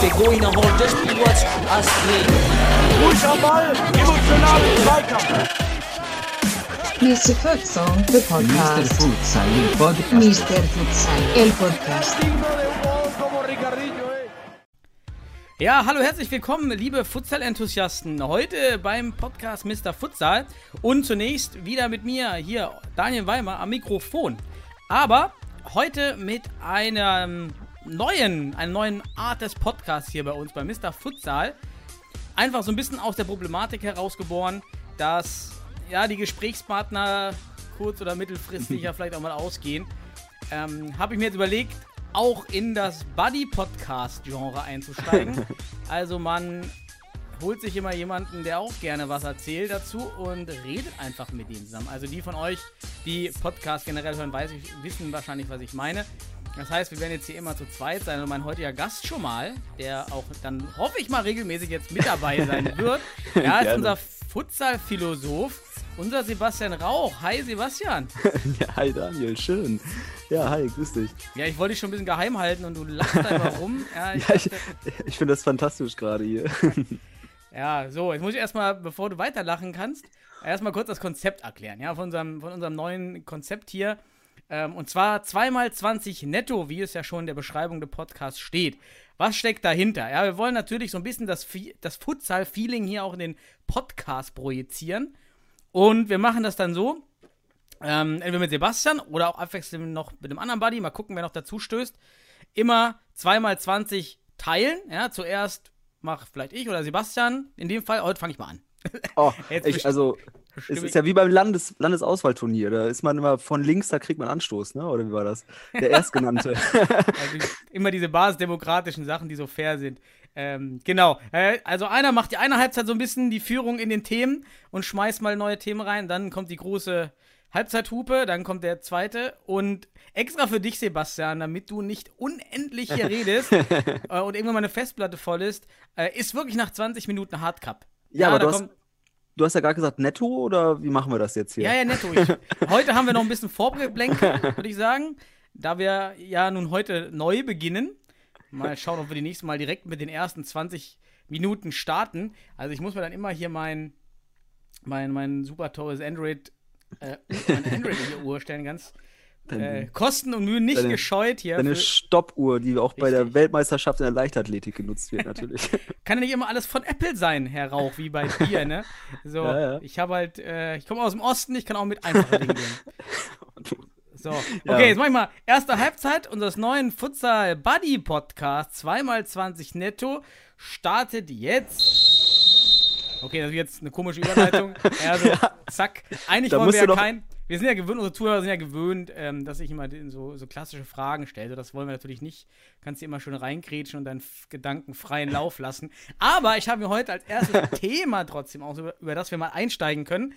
Der Goiner holt das Spiel was Astrid. Ruhig am Ball, emotionalen Zweikampf. Mr. Futsal, the Mr. podcast. Futsal, il podcast. Mr. Futsal, el podcast. Ja, hallo, herzlich willkommen, liebe Futsal-Enthusiasten. Heute beim Podcast Mr. Futsal und zunächst wieder mit mir hier, Daniel Weimer, am Mikrofon. Aber heute mit einem neuen, einer neuen Art des Podcasts hier bei uns, bei Mr. Futsal. Einfach so ein bisschen aus der Problematik herausgeboren, dass ja die Gesprächspartner kurz- oder mittelfristig ja vielleicht auch mal ausgehen. Ähm, Habe ich mir jetzt überlegt, auch in das Buddy-Podcast-Genre einzusteigen. also man holt sich immer jemanden, der auch gerne was erzählt dazu und redet einfach mit ihm zusammen. Also die von euch, die Podcast generell hören, ich, wissen wahrscheinlich, was ich meine. Das heißt, wir werden jetzt hier immer zu zweit sein und mein heutiger Gast schon mal, der auch dann hoffe ich mal regelmäßig jetzt mit dabei sein wird, ja, ist unser Futsal-Philosoph, unser Sebastian Rauch. Hi Sebastian. Ja, hi Daniel, schön. Ja, hi, grüß dich. Ja, ich wollte dich schon ein bisschen geheim halten und du lachst einfach rum. Ja, ich Ja, ich, ich finde das fantastisch gerade hier. Ja, so, jetzt muss ich erstmal, bevor du weiterlachen kannst, erstmal kurz das Konzept erklären, ja, von unserem, von unserem neuen Konzept hier. Ähm, und zwar 2x20 netto, wie es ja schon in der Beschreibung des Podcasts steht. Was steckt dahinter? Ja, wir wollen natürlich so ein bisschen das, das Futsal-Feeling hier auch in den Podcast projizieren. Und wir machen das dann so, ähm, entweder mit Sebastian oder auch abwechselnd noch mit einem anderen Buddy, mal gucken, wer noch dazu stößt. Immer 2x20 teilen, ja, zuerst mach vielleicht ich oder Sebastian. In dem Fall, heute fange ich mal an. Oh, ich, also, es ist ja wie beim Landes Landesauswahlturnier. Da ist man immer von links, da kriegt man Anstoß, ne? Oder wie war das? Der Erstgenannte. Also immer diese basisdemokratischen Sachen, die so fair sind. Ähm, genau. Äh, also einer macht die eine Halbzeit so ein bisschen die Führung in den Themen und schmeißt mal neue Themen rein. Dann kommt die große Halbzeithupe, dann kommt der zweite und extra für dich, Sebastian, damit du nicht unendlich hier redest äh, und irgendwann meine Festplatte voll ist, äh, ist wirklich nach 20 Minuten Hardcup. Ja, aber da du hast, du hast ja gerade gesagt netto oder wie machen wir das jetzt hier? Ja, ja, netto. Ich, heute haben wir noch ein bisschen Vorgeblänkel, würde ich sagen. Da wir ja nun heute neu beginnen. Mal schauen, ob wir die nächste Mal direkt mit den ersten 20 Minuten starten. Also ich muss mir dann immer hier mein, mein, mein super teures Android, äh, mein Android in die Uhr stellen, ganz äh, Kosten und Mühen nicht Deine- gescheut hier. deine Für, Stoppuhr, die auch bei der Richtig. Weltmeisterschaft in der Leichtathletik genutzt wird, natürlich. kann ja nicht immer alles von Apple sein, Herr Rauch, wie bei dir, ne? So, Ja, ja. ich habe halt, äh, ich komme aus dem Osten, ich kann auch mit einfachen Dingen gehen. So, okay, Ja. jetzt mach ich mal erste Halbzeit unseres neuen Futsal Buddy Podcasts, 2x20 netto, startet jetzt. Okay, das ist jetzt eine komische Überleitung. Also, zack. Eigentlich Da wollen wir ja du noch- kein. Wir sind ja gewöhnt, unsere Zuhörer sind ja gewöhnt, ähm, dass ich immer so, so klassische Fragen stelle. Das wollen wir natürlich nicht. Kannst dir immer schön reingrätschen und deinen Gedanken freien Lauf lassen. Aber ich habe mir heute als erstes Thema trotzdem auch, über, über das wir mal einsteigen können.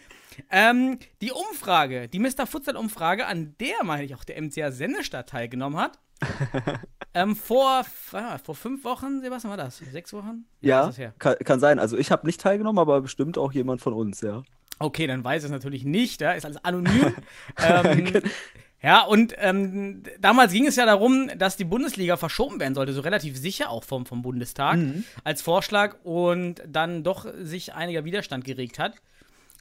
Ähm, die Umfrage, die Mr. Futsal-Umfrage, an der, meine ich, auch der MCA Sennestadt teilgenommen hat. ähm, vor, ah, vor fünf Wochen, Sebastian, war das? Sechs Wochen? Ja, kann, kann sein. Also ich habe nicht teilgenommen, aber bestimmt auch jemand von uns, ja. Okay, dann weiß es natürlich nicht, ja, ist alles anonym. ähm, ja, und ähm, damals ging es ja darum, dass die Bundesliga verschoben werden sollte, so relativ sicher auch vom, vom Bundestag als Vorschlag und dann doch sich einiger Widerstand geregt hat.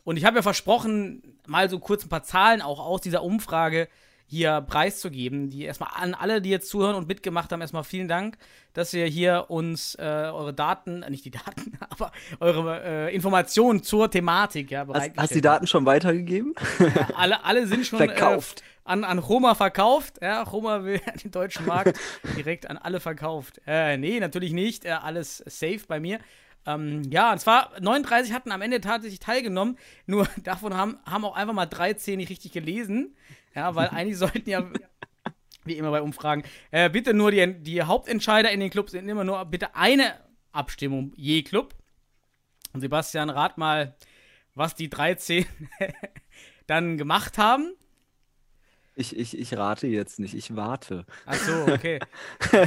Und ich habe ja versprochen, mal so kurz ein paar Zahlen auch aus dieser Umfrage hier preiszugeben. Die erstmal an alle, die jetzt zuhören und mitgemacht haben, erstmal vielen Dank, dass ihr hier uns äh, eure Daten, äh, nicht die Daten, aber eure äh, Informationen zur Thematik ja, Hast, bereitgestellt hast die Daten schon weitergegeben? habt. Alle, alle sind schon Verkauft. Äh, an, an Roma verkauft. Ja, Roma will den deutschen Markt direkt an alle verkauft. Äh, nee, natürlich nicht. Äh, alles safe bei mir. Ähm, ja, und zwar 39 hatten am Ende tatsächlich teilgenommen, nur davon haben, haben auch einfach mal 13 nicht richtig gelesen. Ja, weil eigentlich sollten ja, wie immer bei Umfragen, äh, bitte nur die, die Hauptentscheider in den Clubs sind immer nur bitte eine Abstimmung je Club. Und Sebastian, rat mal, was die 13 dann gemacht haben. Ich, ich, ich rate jetzt nicht, ich warte. Ach so, okay.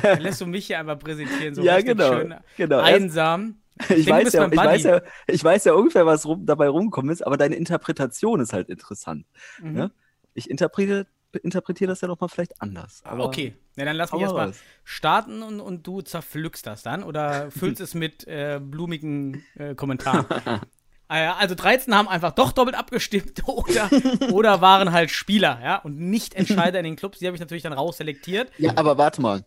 Dann lässt du mich hier einfach präsentieren, so Ja, richtig genau, schön genau. Einsam. Ich, weiß ja, ich, weiß ja, ich weiß ja ungefähr, was rum, dabei rumgekommen ist, aber deine Interpretation ist halt interessant. Mhm. Ne? Ich interpretiere interpretiere das ja noch mal vielleicht anders. Aber okay, ja, dann lass mich mal erstmal starten und, und du zerpflückst das dann oder füllst es mit äh, blumigen äh, Kommentaren. Äh, Also 13 haben einfach doch doppelt abgestimmt oder, oder waren halt Spieler, ja, und nicht Entscheider in den Clubs. Die habe ich natürlich dann rausselektiert. Ja, aber warte mal.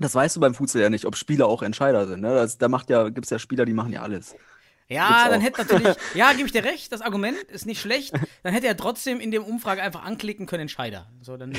Das weißt du beim Fußball ja nicht, ob Spieler auch Entscheider sind. Ne? Das, da macht ja, gibt es ja Spieler, die machen ja alles. Ja, Gibt's dann hätte natürlich, ja, gebe ich dir recht, das Argument ist nicht schlecht. Dann hätte er trotzdem in der Umfrage einfach anklicken können, Entscheider. So, dann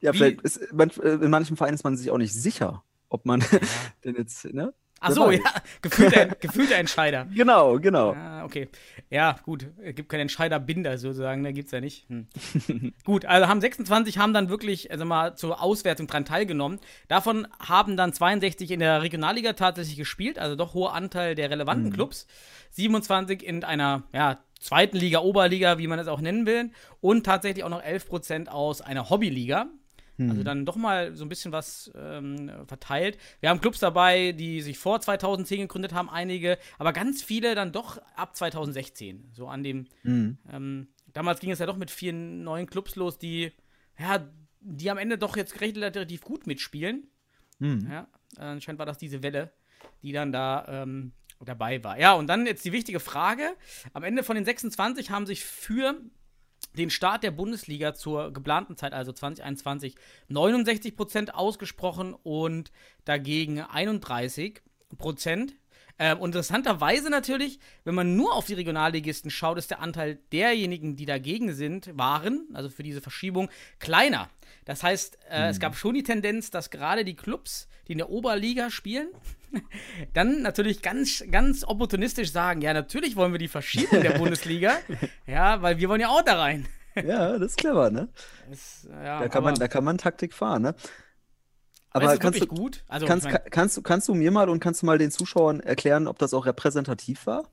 Ja, vielleicht ist, äh, in manchen Vereinen ist man sich auch nicht sicher, ob man denn jetzt, ne? Ach so, ja, gefühlter, gefühlter Entscheider. Genau, genau. Ah, okay. Ja, gut. Es gibt keinen Entscheiderbinder sozusagen, da gibt es ja nicht. Hm. gut, also haben 26 haben dann wirklich, also mal zur Auswertung dran teilgenommen. Davon haben dann 62 in der Regionalliga tatsächlich gespielt, also doch hoher Anteil der relevanten Clubs. 27 in einer, ja, zweiten Liga, Oberliga, wie man es auch nennen will. Und tatsächlich auch noch 11% aus einer Hobbyliga. Also dann doch mal so ein bisschen was ähm, verteilt. Wir haben Clubs dabei, die sich vor 2010 gegründet haben, einige, aber ganz viele dann doch ab 2016. So an dem, Mhm. ähm, damals ging es ja doch mit vielen neuen Clubs los, die, ja, die am Ende doch jetzt relativ gut mitspielen. Mhm. Ja, anscheinend war das diese Welle, die dann da ähm, dabei war. Ja, und dann jetzt die wichtige Frage. Am Ende von den 26 haben sich für den Start der Bundesliga zur geplanten Zeit, also 2021, 69 Prozent ausgesprochen und dagegen 31 Prozent. Ähm, und interessanterweise natürlich, wenn man nur auf die Regionalligisten schaut, ist der Anteil derjenigen, die dagegen sind, waren, also für diese Verschiebung, kleiner. Das heißt, äh, es gab schon die Tendenz, dass gerade die Clubs, die in der Oberliga spielen, dann natürlich ganz, ganz opportunistisch sagen, ja, natürlich wollen wir die verschieben in der Bundesliga, ja, weil wir wollen ja auch da rein. Ja, das ist clever, ne? Das, ja, Da kann, man, da kann man Taktik fahren, ne? Aber Aber kannst du, gut? Also, kannst, ich mein, ka- kannst, du, kannst du mir mal und kannst du mal den Zuschauern erklären, ob das auch repräsentativ war?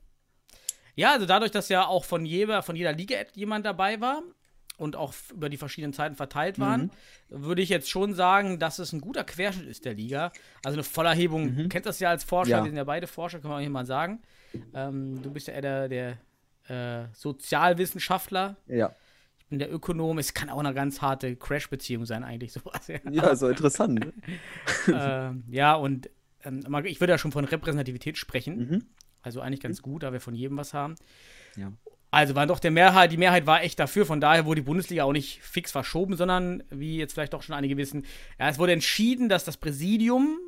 ja, also dadurch, dass ja auch von jeder, von jeder Liga jemand dabei war und auch über die verschiedenen Zeiten verteilt waren, würde ich jetzt schon sagen, dass es ein guter Querschnitt ist der Liga. Also eine Vollerhebung, du kennst das ja als Forscher, Ja. wir sind ja beide Forscher, können wir auch hier mal sagen. Ähm, du bist ja eher der, der äh, Sozialwissenschaftler, Ja. Bin der Ökonom, es kann auch eine ganz harte Crash-Beziehung sein, eigentlich sowas. Ja, Ja, so interessant. ne? ähm, ja und ähm, ich würde ja schon von Repräsentativität sprechen. Mhm. Also eigentlich ganz gut, da wir von jedem was haben. Ja. Also war doch der Mehrheit, die Mehrheit war echt dafür, von daher wurde die Bundesliga auch nicht fix verschoben, sondern, wie jetzt vielleicht doch schon einige wissen, ja, es wurde entschieden, dass das Präsidium,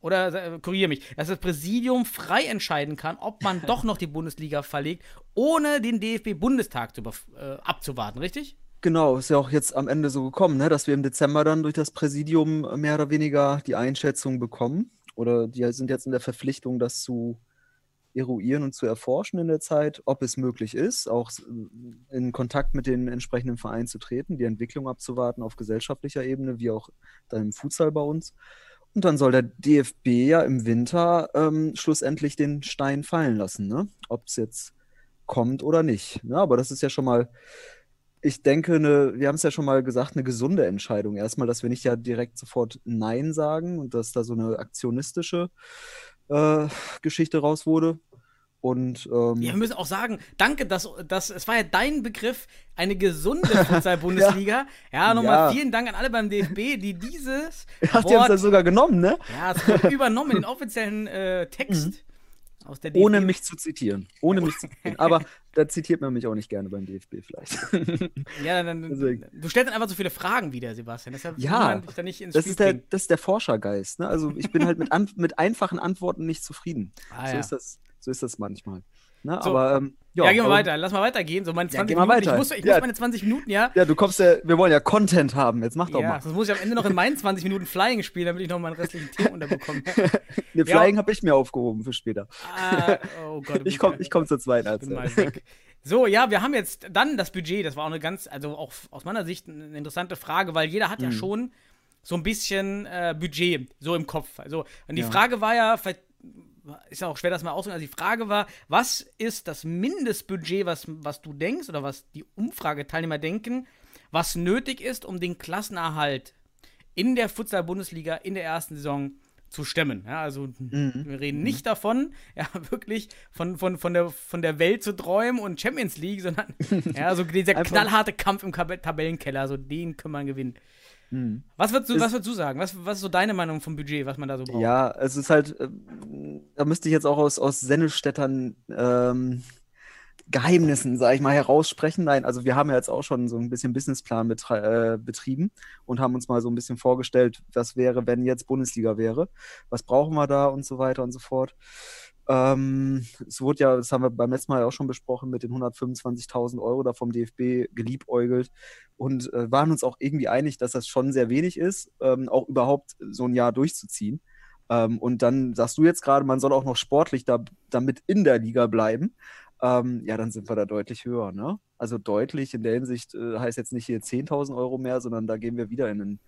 oder äh, korrigiere mich, dass das Präsidium frei entscheiden kann, ob man doch noch die Bundesliga verlegt, ohne den DFB-Bundestag äh, abzuwarten, richtig? Genau, ist ja auch jetzt am Ende so gekommen, ne, dass wir im Dezember dann durch das Präsidium mehr oder weniger die Einschätzung bekommen. Oder die sind jetzt in der Verpflichtung, das zu eruieren und zu erforschen in der Zeit, ob es möglich ist, auch s- in Kontakt mit den entsprechenden Vereinen zu treten, die Entwicklung abzuwarten auf gesellschaftlicher Ebene, wie auch dann im Futsal bei uns. Und dann soll der DFB ja im Winter ähm, schlussendlich den Stein fallen lassen, ne? Ob es jetzt kommt oder nicht. Ne? Aber das ist ja schon mal ich denke, eine, wir haben es ja schon mal gesagt, eine gesunde Entscheidung. Erstmal, dass wir nicht ja direkt sofort Nein sagen und dass da so eine aktionistische äh, Geschichte raus wurde. Und ähm, Ja, wir müssen auch sagen, danke, dass, dass es war ja dein Begriff, eine gesunde Futsal-Bundesliga. ja, nochmal Ja. vielen Dank an alle beim DFB, die dieses hat ihr uns das sogar genommen, ne? ja, es wurde übernommen in den offiziellen äh, Text aus der DFB. Mhm. Ohne mich zu zitieren. Ohne mich zu zitieren. Aber da zitiert man mich auch nicht gerne beim DFB vielleicht. Ja, dann, Deswegen. du stellst dann einfach so viele Fragen wieder, Sebastian. Deshalb Ja, dich da nicht ins Das Spiel ist der, bringen. das ist der Forschergeist. Ne? Also ich bin halt mit, mit einfachen Antworten nicht zufrieden. Ah, so, ja. ist das, so ist das manchmal. Ne? So. Aber ähm, Ja, gehen wir weiter. Lass mal weitergehen. So meine Ja, 20 geh mal Minuten. Ich, weiter. muss, ich Ja. muss meine 20 Minuten, ja. Ja, du kommst ja, wir wollen ja Content haben. Jetzt mach doch Ja, mal. sonst muss ich am Ende noch in meinen 20 Minuten Flying spielen, damit ich noch meinen restlichen Team unterbekomme. Ja. Flying habe ich mir aufgehoben für später. ah, oh Gott. du Ich komme ja- ich komm zur zweiten weg. So, ja, wir haben jetzt dann das Budget. Das war auch eine ganz, also auch aus meiner Sicht eine interessante Frage, weil jeder Mhm. hat ja schon so ein bisschen äh, Budget so im Kopf. Also, und die Ja. Frage war ja, vielleicht ist ja auch schwer, das mal auszudrücken. Also die Frage war, was ist das Mindestbudget, was, was du denkst oder was die Umfrageteilnehmer denken, was nötig ist, um den Klassenerhalt in der Futsal-Bundesliga in der ersten Saison zu stemmen. Ja, also Mhm. wir reden nicht davon, ja, wirklich von, von, von, der, von der Welt zu träumen und Champions League, sondern ja, so dieser Einfach- knallharte Kampf im Kab Tabellenkeller, so den kann man gewinnen. Mhm. Was würdest du, Ist- was würdest du sagen? Was, was ist so deine Meinung vom Budget, was man da so braucht? Ja, es ist halt, ähm, da müsste ich jetzt auch aus, aus Sennestädtern ähm, Geheimnissen, sage ich mal, heraussprechen. Nein, also wir haben ja jetzt auch schon so ein bisschen Businessplan äh, betrieben und haben uns mal so ein bisschen vorgestellt, was wäre, wenn jetzt Bundesliga wäre. Was brauchen wir da und so weiter und so fort. Ähm, es wurde ja, das haben wir beim letzten Mal ja auch schon besprochen, mit den 125.000 Euro da vom DFB geliebäugelt und äh, waren uns auch irgendwie einig, dass das schon sehr wenig ist, ähm, auch überhaupt so ein Jahr durchzuziehen. Ähm, und dann sagst du jetzt gerade, man soll auch noch sportlich da, damit in der Liga bleiben. Ähm, ja, dann sind wir da deutlich höher, ne? Also deutlich in der Hinsicht äh, heißt jetzt nicht hier 10.000 Euro mehr, sondern da gehen wir wieder in einen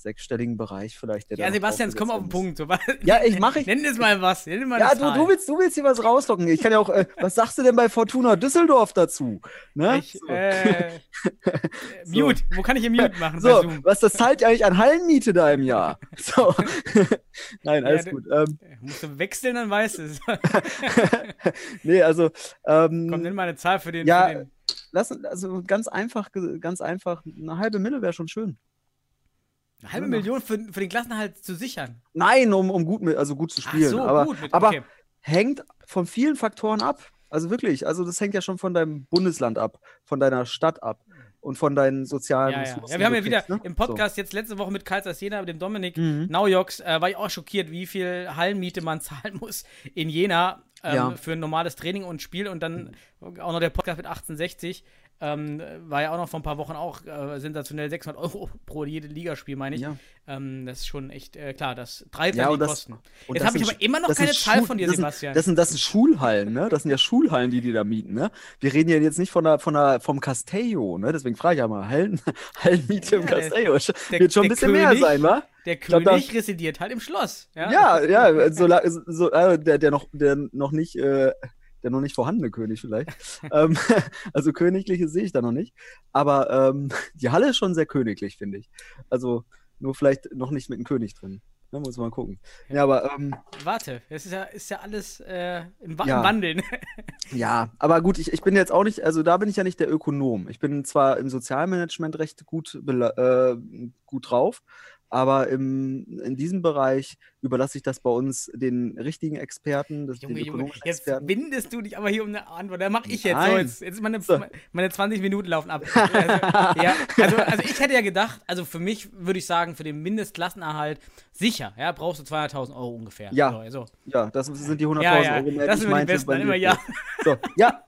sechsstelligen Bereich vielleicht. Der Ja, Sebastian, jetzt komm auf den Punkt. So. Ja, ich mache ich. Nenn es mal was. Nenn mal Ja, du, du, willst, du willst hier was rauslocken. Ich kann ja auch, äh, was sagst du denn bei Fortuna Düsseldorf dazu? Ne? Ich, so. äh, äh, So. Mute. Wo kann ich hier Mute machen? so, was das zahlt eigentlich an Hallenmiete da im Jahr? So. Nein, alles Ja, gut. Ähm, Äh, Musst du wechseln, dann weißt du es. nee, also ähm, Komm, nenn mal eine Zahl für den. Ja, für den. lass, also ganz einfach, ganz einfach, eine halbe Mille wäre schon schön. Eine halbe. Million für, für den Klassenhalt zu sichern. Nein, um, um gut, mit, also gut zu Ach spielen. so, aber gut. Mit, aber okay. hängt von vielen Faktoren ab. Also wirklich, also das hängt ja schon von deinem Bundesland ab, von deiner Stadt ab und von deinen sozialen Ja, ja. Ressourcen, ja, wir haben ja wieder ne? im Podcast jetzt letzte Woche mit Karls Jena, mit dem Dominik Mhm. Naujoks, äh, war ich auch schockiert, wie viel Hallenmiete man zahlen muss in Jena ähm, Ja. für ein normales Training und Spiel und dann auch noch der Podcast mit 1860. Ähm, war ja auch noch vor ein paar Wochen auch äh, sensationell 600 Euro pro jede Ligaspiel, meine ich. Ja. Ähm, das ist schon echt äh, klar, das treibt Ja, die das- Kosten. und Jetzt das habe ich sind aber immer noch das sind keine Zahl von dir, das sind, Sebastian. Das sind, das sind Schulhallen, ne? Das sind ja Schulhallen, die die da mieten, ne? Wir reden ja jetzt nicht von der, von der, vom Castello, ne? Deswegen frage ich ja mal, Hallen, Hallenmiete im Ja, der- Castello. der- Wird schon ein bisschen König- mehr sein, wa? der glaub, König da- residiert halt im Schloss. Ja, Ja, ja, so, so, äh, der, der noch, der noch nicht, äh, der noch nicht vorhandene König vielleicht. ähm, also königliche sehe ich da noch nicht. Aber ähm, die Halle ist schon sehr königlich, finde ich. Also nur vielleicht noch nicht mit einem König drin. Ne, muss man gucken. Ja, aber ähm, Warte, das ist ja, ist ja alles äh, im, Ja. Wandeln. ja, aber gut, ich, ich bin jetzt auch nicht, also da bin ich ja nicht der Ökonom. Ich bin zwar im Sozialmanagement recht gut, äh, gut drauf, aber im, in diesem Bereich überlasse ich das bei uns den richtigen Experten, das, Junge, den Junge, jetzt Experten. bindest du dich aber hier um eine Antwort. Da mache ich jetzt so. Jetzt, jetzt meine, So. meine 20 Minuten laufen ab. Also, ja, also, also ich hätte ja gedacht, also für mich würde ich sagen, für den Mindestklassenerhalt sicher, ja, brauchst du 200.000 Euro ungefähr. Ja. So, also. Ja, das sind die 100.000 Ja, ja, Euro mehr, das die sind ich meinte. besten, immer ja. So, ja,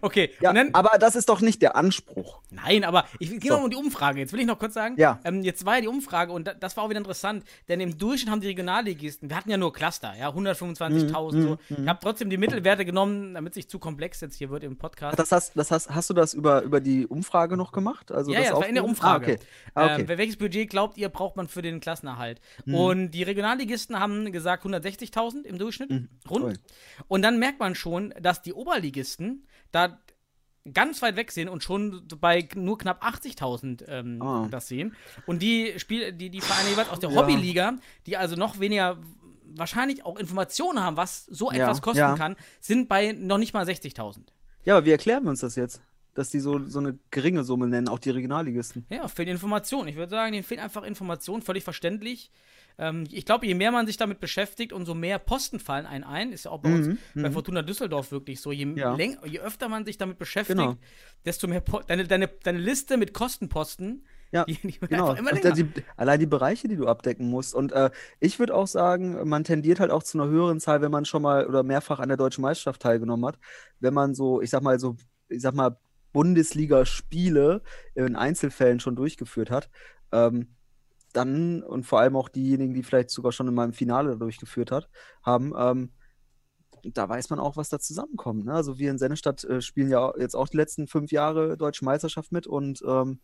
Okay, ja dann, aber das ist doch nicht der Anspruch. Nein, aber ich gehe So. noch um die Umfrage. Jetzt will ich noch kurz sagen, Ja. ähm, jetzt war ja die Umfrage und da, das war auch wieder interessant, denn im Durchschnitt haben die Regionalligisten, wir hatten ja nur Cluster, ja, 125.000 Mhm, so. Ich habe trotzdem die Mittelwerte genommen, damit es nicht zu komplex jetzt hier wird im Podcast. Das hast, das hast, hast du das über, über die Umfrage noch gemacht? Also ja, das ja, das war in der? Umfrage. Ah, okay. Ah, okay. Ähm, welches Budget glaubt ihr, braucht man für den Klassenerhalt? Mhm. Und die Regionalligisten haben gesagt 160.000 im Durchschnitt, Mhm. rund. Ui. Und dann merkt man schon, dass die Oberligisten da ganz weit weg sind und schon bei nur knapp 80.000 ähm, Ah. das sehen. Und die Spiel, die, die Vereine jeweils aus der Ja. Hobbyliga, die also noch weniger wahrscheinlich auch Informationen haben, was so Ja, etwas kosten ja. kann, sind bei noch nicht mal 60.000. Ja, aber wie erklären wir uns das jetzt? Dass die so, so eine geringe Summe nennen, auch die Regionalligisten. Ja, fehlen Informationen. Ich würde sagen, denen fehlen einfach Informationen, völlig verständlich. Ähm, ich glaube, je mehr man sich damit beschäftigt, umso mehr Posten fallen einen ein. Ist ja auch bei uns Mhm, bei mhm. Fortuna Düsseldorf wirklich so. Je, Ja. je öfter man sich damit beschäftigt, Genau. desto mehr po deine, deine, deine Liste mit Kostenposten, Ja, die, die Genau. die, allein die Bereiche, die du abdecken musst. Und äh, ich würde auch sagen, man tendiert halt auch zu einer höheren Zahl, wenn man schon mal oder mehrfach an der deutschen Meisterschaft teilgenommen hat. Wenn man so, ich sag mal, so, ich sag mal, Bundesliga-Spiele in Einzelfällen schon durchgeführt hat. Ähm, dann und vor allem auch diejenigen, die vielleicht sogar schon in meinem Finale durchgeführt hat, haben, ähm, da weiß man auch, was da zusammenkommt. Ne? Also wir in Sennestadt äh, spielen ja jetzt auch die letzten fünf Jahre Deutsche Meisterschaft mit und ähm,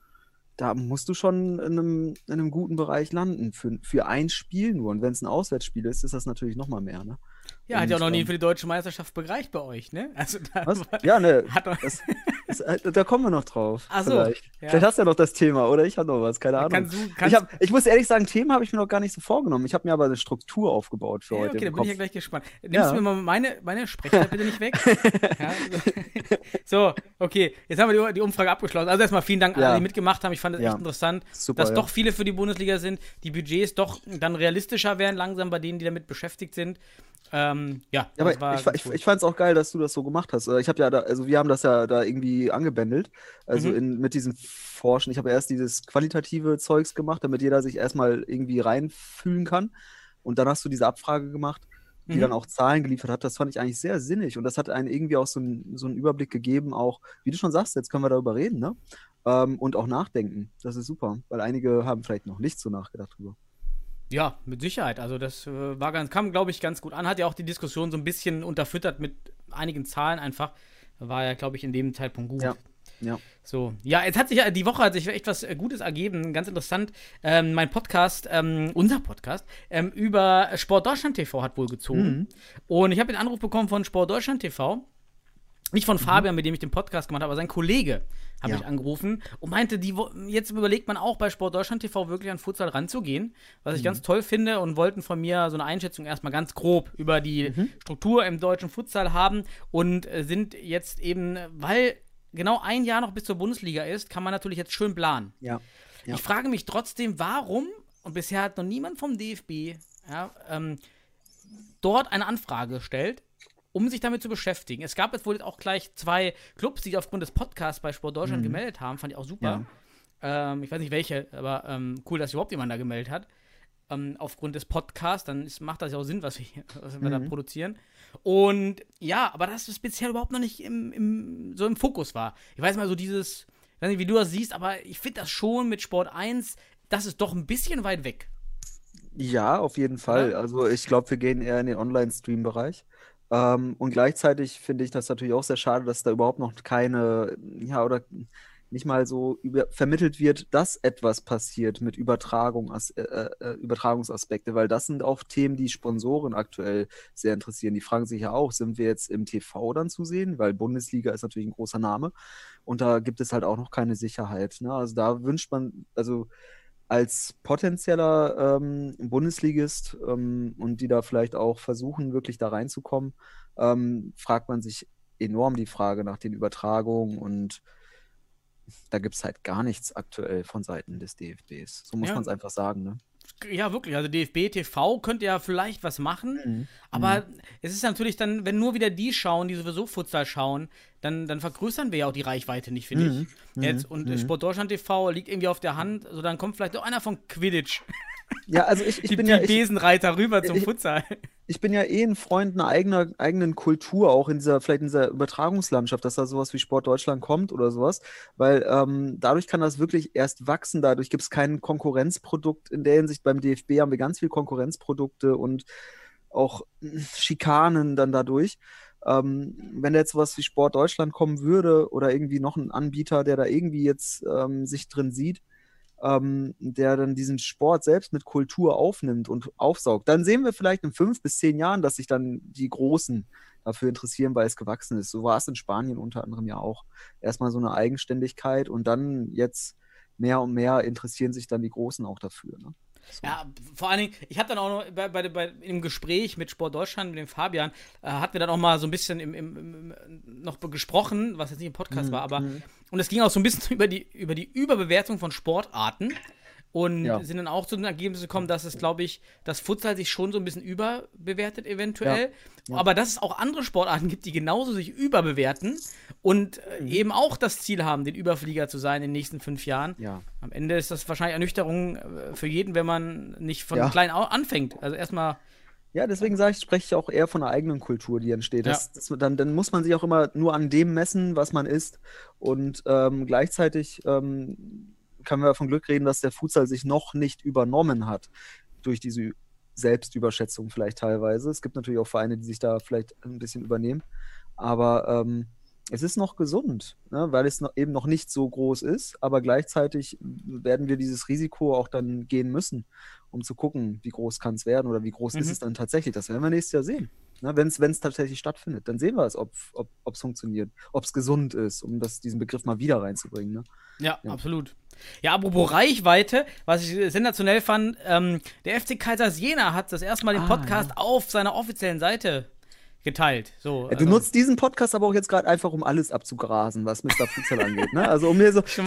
da musst du schon in einem, in einem guten Bereich landen für, für ein Spiel nur. Und wenn es ein Auswärtsspiel ist, ist das natürlich nochmal mehr. Ne? ja, hat ja auch noch und, nie ähm, für die deutsche Meisterschaft bereicht bei euch, ne? Also da Was? Ja, ne. hat Das, Das, äh, da kommen wir noch drauf. Ach so, vielleicht. ja. vielleicht hast du ja noch das Thema oder ich habe noch was, keine Ahnung. Kannst du- ich, kannst- hab, ich muss ehrlich sagen, Themen habe ich mir noch gar nicht so vorgenommen. Ich habe mir aber eine Struktur aufgebaut für Ja, heute. okay, da bin ich ja gleich gespannt. Nimmst Ja. du mir mal meine, meine Sprechzeit bitte nicht weg? so, okay, jetzt haben wir die, die Umfrage abgeschlossen. Also erstmal vielen Dank an alle, die mitgemacht haben. Ich fand es echt interessant, Super, dass doch viele für die Bundesliga sind, die Budgets doch dann realistischer werden langsam bei denen, die damit beschäftigt sind. Ähm, ja, aber ich, ich, ich fand es auch geil, dass du das so gemacht hast. Ich habe ja da, also wir haben das ja da irgendwie angebändelt. Also Mhm. in, mit diesem Forschen. Ich habe erst dieses qualitative Zeugs gemacht, damit jeder sich erstmal irgendwie reinfühlen kann. Und dann hast du diese Abfrage gemacht, die Mhm. dann auch Zahlen geliefert hat. Das fand ich eigentlich sehr sinnig. Und das hat einen irgendwie auch so, einen- so einen Überblick gegeben, auch, wie du schon sagst, jetzt können wir darüber reden, ne? Ähm, und auch nachdenken. Das ist super. Weil einige haben vielleicht noch nicht so nachgedacht drüber. Ja, mit Sicherheit. Also das äh, war ganz, kam, glaube ich, ganz gut an. Hat ja auch die Diskussion so ein bisschen unterfüttert mit einigen Zahlen einfach. War ja, glaube ich, in dem Zeitpunkt gut. Ja. Ja. So, ja, jetzt hat sich ja, die Woche hat sich echt was äh, Gutes ergeben, ganz interessant. Ähm, mein Podcast, ähm, unser Podcast, ähm, über Sport Deutschland TV hat wohl gezogen. Mhm. Und ich habe den Anruf bekommen von Sport Deutschland TV. Nicht Mhm. von Fabian, mit dem ich den Podcast gemacht habe, aber sein Kollege habe Ja. ich angerufen und meinte, die, jetzt überlegt man auch bei Sport Deutschland TV wirklich an Futsal ranzugehen, was Mhm. ich ganz toll finde und wollten von mir so eine Einschätzung erstmal ganz grob über die Mhm. Struktur im deutschen Futsal haben und äh, sind jetzt eben, weil genau ein Jahr noch bis zur Bundesliga ist, kann man natürlich jetzt schön planen. Ja. Ja. Ich frage mich trotzdem, warum, und bisher hat noch niemand vom DFB ja, ähm, dort eine Anfrage gestellt, um sich damit zu beschäftigen. Es gab jetzt wohl auch gleich zwei Clubs, die sich aufgrund des Podcasts bei Sport Deutschland gemeldet haben. Fand ich auch super. Ähm, ich weiß nicht welche, aber ähm, cool, dass überhaupt jemand da gemeldet hat. Ähm, aufgrund des Podcasts, dann ist, macht das ja auch Sinn, was wir, hier- was wir da produzieren. Und ja, aber dass es bisher überhaupt noch nicht im, im, so im Fokus war. Ich weiß mal so dieses, ich weiß nicht, wie du das siehst, aber ich finde das schon mit Sport 1, das ist doch ein bisschen weit weg. Ja, auf jeden Fall. Oder? Also ich glaube, wir gehen eher in den Online-Stream-Bereich. Ähm, und gleichzeitig finde ich das natürlich auch sehr schade, dass da überhaupt noch keine, ja, oder nicht mal so über, vermittelt wird, dass etwas passiert mit Übertragung, as, äh, äh, Übertragungsaspekte, weil das sind auch Themen, die Sponsoren aktuell sehr interessieren. Die fragen sich ja auch, sind wir jetzt im TV dann zu sehen? Weil Bundesliga ist natürlich ein großer Name und da gibt es halt auch noch keine Sicherheit. Ne? Also da wünscht man, also als potenzieller ähm, Bundesligist ähm, und die da vielleicht auch versuchen, wirklich da reinzukommen, ähm, fragt man sich enorm die Frage nach den Übertragungen und da gibt es halt gar nichts aktuell von Seiten des DFBs. So muss Ja. man es einfach sagen, ne? Ja, wirklich. Also DFB TV könnte ja vielleicht was machen, Mhm. aber es ist natürlich dann, wenn nur wieder die schauen, die sowieso Futsal schauen, dann, dann vergrößern wir ja auch die Reichweite nicht, finde Mhm. ich. Jetzt, und äh, Sport Deutschland TV liegt irgendwie auf der Hand, also dann kommt vielleicht doch einer von Quidditch, Ja, also ich, ich die, bin die ja, ich, Besenreiter rüber zum ich- Futsal. ich bin ja eh ein Freund einer eigener, eigenen Kultur, auch in dieser, vielleicht in dieser Übertragungslandschaft, dass da sowas wie Sport Deutschland kommt oder sowas, weil ähm, dadurch kann das wirklich erst wachsen, dadurch gibt es kein Konkurrenzprodukt. In der Hinsicht beim DFB haben wir ganz viel Konkurrenzprodukte und auch Schikanen dann dadurch. Ähm, wenn da jetzt sowas wie Sport Deutschland kommen würde oder irgendwie noch ein Anbieter, der da irgendwie jetzt ähm, sich drin sieht, ähm, der dann diesen Sport selbst mit Kultur aufnimmt und aufsaugt. Dann sehen wir vielleicht in fünf bis zehn Jahren, dass sich dann die Großen dafür interessieren, weil es gewachsen ist. So war es in Spanien unter anderem ja auch. Erstmal so eine Eigenständigkeit und dann jetzt mehr und mehr interessieren sich dann die Großen auch dafür. Ne? So. Ja, vor allen Dingen, ich habe dann auch noch bei, bei, bei, im Gespräch mit Sport Deutschland, mit dem Fabian, äh, hatten wir dann auch mal so ein bisschen im, im, im, noch gesprochen, was jetzt nicht im Podcast Mhm, war, aber und es ging auch so ein bisschen über die, über die Überbewertung von Sportarten und Ja. sind dann auch zu dem Ergebnis gekommen, dass es, glaube ich, das Futsal sich schon so ein bisschen überbewertet eventuell, aber dass es auch andere Sportarten gibt, die genauso sich überbewerten und Mhm. äh, eben auch das Ziel haben, den Überflieger zu sein in den nächsten fünf Jahren. Ja. Am Ende ist das wahrscheinlich Ernüchterung äh, für jeden, wenn man nicht von Ja. klein anfängt. Also erstmal, Ja, deswegen sage ich, spreche ich auch eher von einer eigenen Kultur, die entsteht. Ja. Das, das, dann, dann muss man sich auch immer nur an dem messen, was man ist. Und ähm, gleichzeitig ähm, können wir von Glück reden, dass der Futsal sich noch nicht übernommen hat durch diese Selbstüberschätzung vielleicht teilweise. Es gibt natürlich auch Vereine, die sich da vielleicht ein bisschen übernehmen. Aber ähm, es ist noch gesund, ne, weil es noch, eben noch nicht so groß ist. Aber gleichzeitig werden wir dieses Risiko auch dann gehen müssen, um zu gucken, wie groß kann es werden oder wie groß ist Mhm. es dann tatsächlich. Das werden wir nächstes Jahr sehen. Ne? Wenn es tatsächlich stattfindet, dann sehen wir es, ob es ob, funktioniert, ob es gesund ist, um das, diesen Begriff mal wieder reinzubringen. Ne? Ja, ja, absolut. Ja, apropos Reichweite, was ich sensationell fand, ähm, der FC Kaisers Jena hat das erste Mal den Ah, Podcast auf seiner offiziellen Seite geteilt. So, Ja, du also- nutzt diesen Podcast aber auch jetzt gerade einfach, um alles abzugrasen, was Mr. Futsal angeht. Ne? Also um mir so, so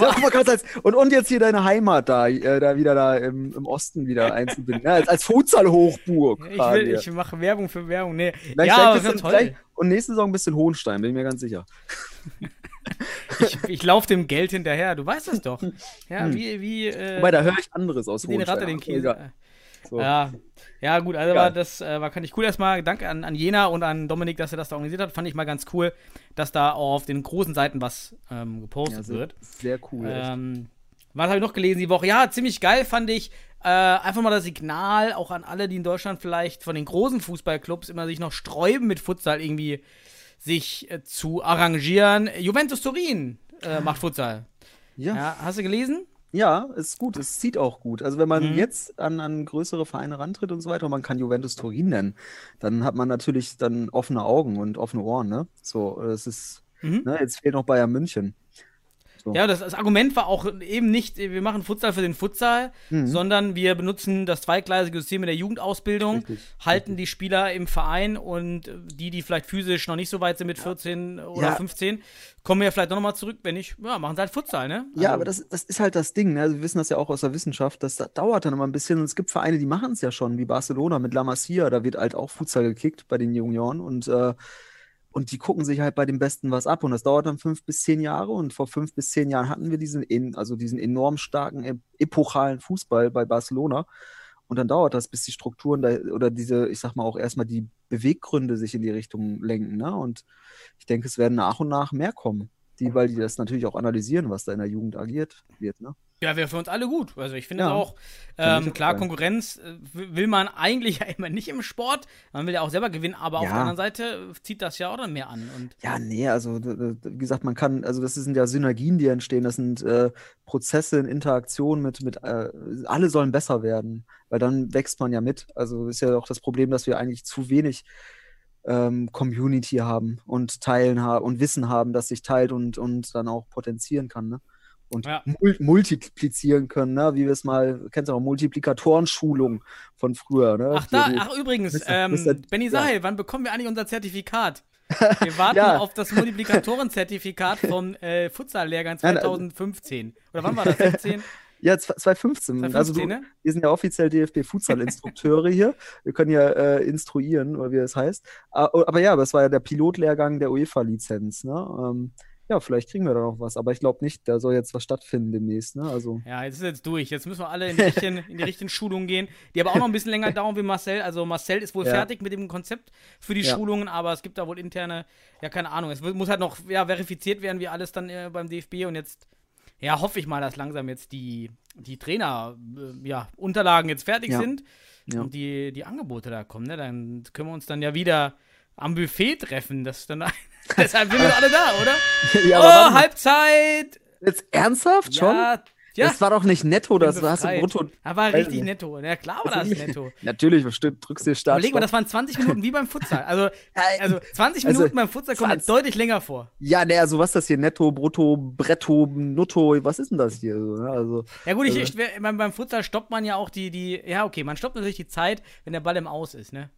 und, und jetzt hier deine Heimat da, äh, da wieder da im, im Osten wieder einzubinden. Ne? Als, als Futsal-Hochburg. Ich will, ich mache Werbung für Werbung. Nee. Ja, aber ist toll. vielleicht- Und nächste Saison ein bisschen Hohenstein, bin ich mir ganz sicher. Ich, ich laufe dem Geld hinterher. Du weißt das doch. Ja, wie, wie, äh, Wobei, da höre ich anderes aus wie den Ratte Hohenstein. den Käse. So. Ja, ja, gut, also war das äh, war kann ich cool erstmal. Danke an, an Jena und an Dominik, dass er das da organisiert hat. Fand ich mal ganz cool, dass da auch auf den großen Seiten was ähm, gepostet Ja, sehr, wird. sehr cool. Ähm, was habe ich noch gelesen die Woche? Ja, ziemlich geil fand ich. Äh, einfach mal das Signal, auch an alle, die in Deutschland vielleicht von den großen Fußballclubs immer sich noch sträuben, mit Futsal irgendwie sich äh, zu arrangieren. Juventus Turin äh, macht Futsal. ja. Ja, hast du gelesen? Ja, ist gut. Es zieht auch gut. Also wenn man Mhm. jetzt an, an größere Vereine rantritt und so weiter, und man kann Juventus Turin nennen, dann hat man natürlich dann offene Augen und offene Ohren, ne? So, es ist, Mhm. ne, jetzt fehlt noch Bayern München. So. Ja, das, das Argument war auch eben nicht, wir machen Futsal für den Futsal, Mhm. sondern wir benutzen das zweigleisige System in der Jugendausbildung, Richtig, halten die Spieler im Verein und äh, die, die vielleicht physisch noch nicht so weit sind mit 14 oder Ja. 15, kommen ja vielleicht noch mal zurück, wenn nicht, ja, machen sie halt Futsal, ne? Ja, Also- aber das, das ist halt das Ding. Ne? Also wir wissen das ja auch aus der Wissenschaft. Das, das dauert dann immer ein bisschen. Und es gibt Vereine, die machen es ja schon, wie Barcelona mit La Masia. Da wird halt auch Futsal gekickt bei den Junioren. Und, äh, und die gucken sich halt bei den Besten was ab. Und das dauert dann fünf bis zehn Jahre. Und vor fünf bis zehn Jahren hatten wir diesen, en- also diesen enorm starken, e- epochalen Fußball bei Barcelona. Und dann dauert das, bis die Strukturen da, oder diese, ich sag mal auch erstmal die Beweggründe sich in die Richtung lenken. Ne? Und ich denke, es werden nach und nach mehr kommen. Die, weil die das natürlich auch analysieren, was da in der Jugend agiert wird. Ne? Ja, wäre für uns alle gut. Also ich finde Ja, auch, ähm, auch klar, geil. Konkurrenz äh, will man eigentlich ja immer nicht im Sport. Man will ja auch selber gewinnen, aber auf Ja. der anderen Seite zieht das ja auch dann mehr an. Und Ja, nee, also wie gesagt, man kann, also das sind ja Synergien, die entstehen, das sind äh, Prozesse in Interaktion mit, mit äh, alle sollen besser werden, weil dann wächst man ja mit. Also ist ja auch das Problem, dass wir eigentlich zu wenig ähm, Community haben und teilen haben und Wissen haben, das sich teilt und, und dann auch potenzieren kann, ne? Und Ja. mul multiplizieren können, ne? Wie wir es mal, kennst du auch, Multiplikatorenschulung von früher, ne? ach da, ach übrigens, ähm. Benny ja. Sahel, wann bekommen wir eigentlich unser Zertifikat? Wir warten Ja. auf das Multiplikatoren-Zertifikat vom äh, Futsal-Lehrgang Nein, also- 2015. Oder wann war das? 16? Ja, 2015. 2015, Also du, ne? wir sind ja offiziell DFB-Futsal-Instrukteure hier. Wir können ja äh, instruieren, oder wie das heißt. Oh, Aber ja, aber es war ja der Pilotlehrgang der UEFA-Lizenz. Ne? Ähm, ja, vielleicht kriegen wir da noch was, aber ich glaube nicht, da soll jetzt was stattfinden demnächst. Ne? Also, Ja, jetzt ist jetzt durch. Jetzt müssen wir alle in die, richtigen, in die richtigen Schulungen gehen, die aber auch noch ein bisschen länger dauern wie Marcel. Also Marcel ist wohl Ja. fertig mit dem Konzept für die Ja. Schulungen, aber es gibt da wohl interne, ja, keine Ahnung. Es muss halt noch ja, verifiziert werden, wie alles dann äh, beim DFB und jetzt, ja, hoffe ich mal, dass langsam jetzt die, die Trainer, äh, ja, Unterlagen jetzt fertig sind und die, die Angebote da kommen, ne? Dann können wir uns dann ja wieder am Buffet treffen. Das dann Deshalb sind wir alle da, oder? ja, oh, aber mal, Halbzeit! jetzt ernsthaft schon? Ja, ja. Das war doch nicht netto, das hast du brutto. Da war richtig nicht. netto. Ja, klar war das netto. Natürlich, bestimmt, drückst dir Start. Überleg mal, das waren 20 Minuten wie beim Futsal. Also, also 20 Also, Minuten beim Futsal kommt mir 20. deutlich länger vor. Ja, ne, also was ist das hier? Netto, brutto, bretto, nutto, was ist denn das hier? so, ne? Also, Ja gut, ich, Also- ich, beim, beim Futsal stoppt man ja auch die, die, ja okay, man stoppt natürlich die Zeit, wenn der Ball im Aus ist, ne?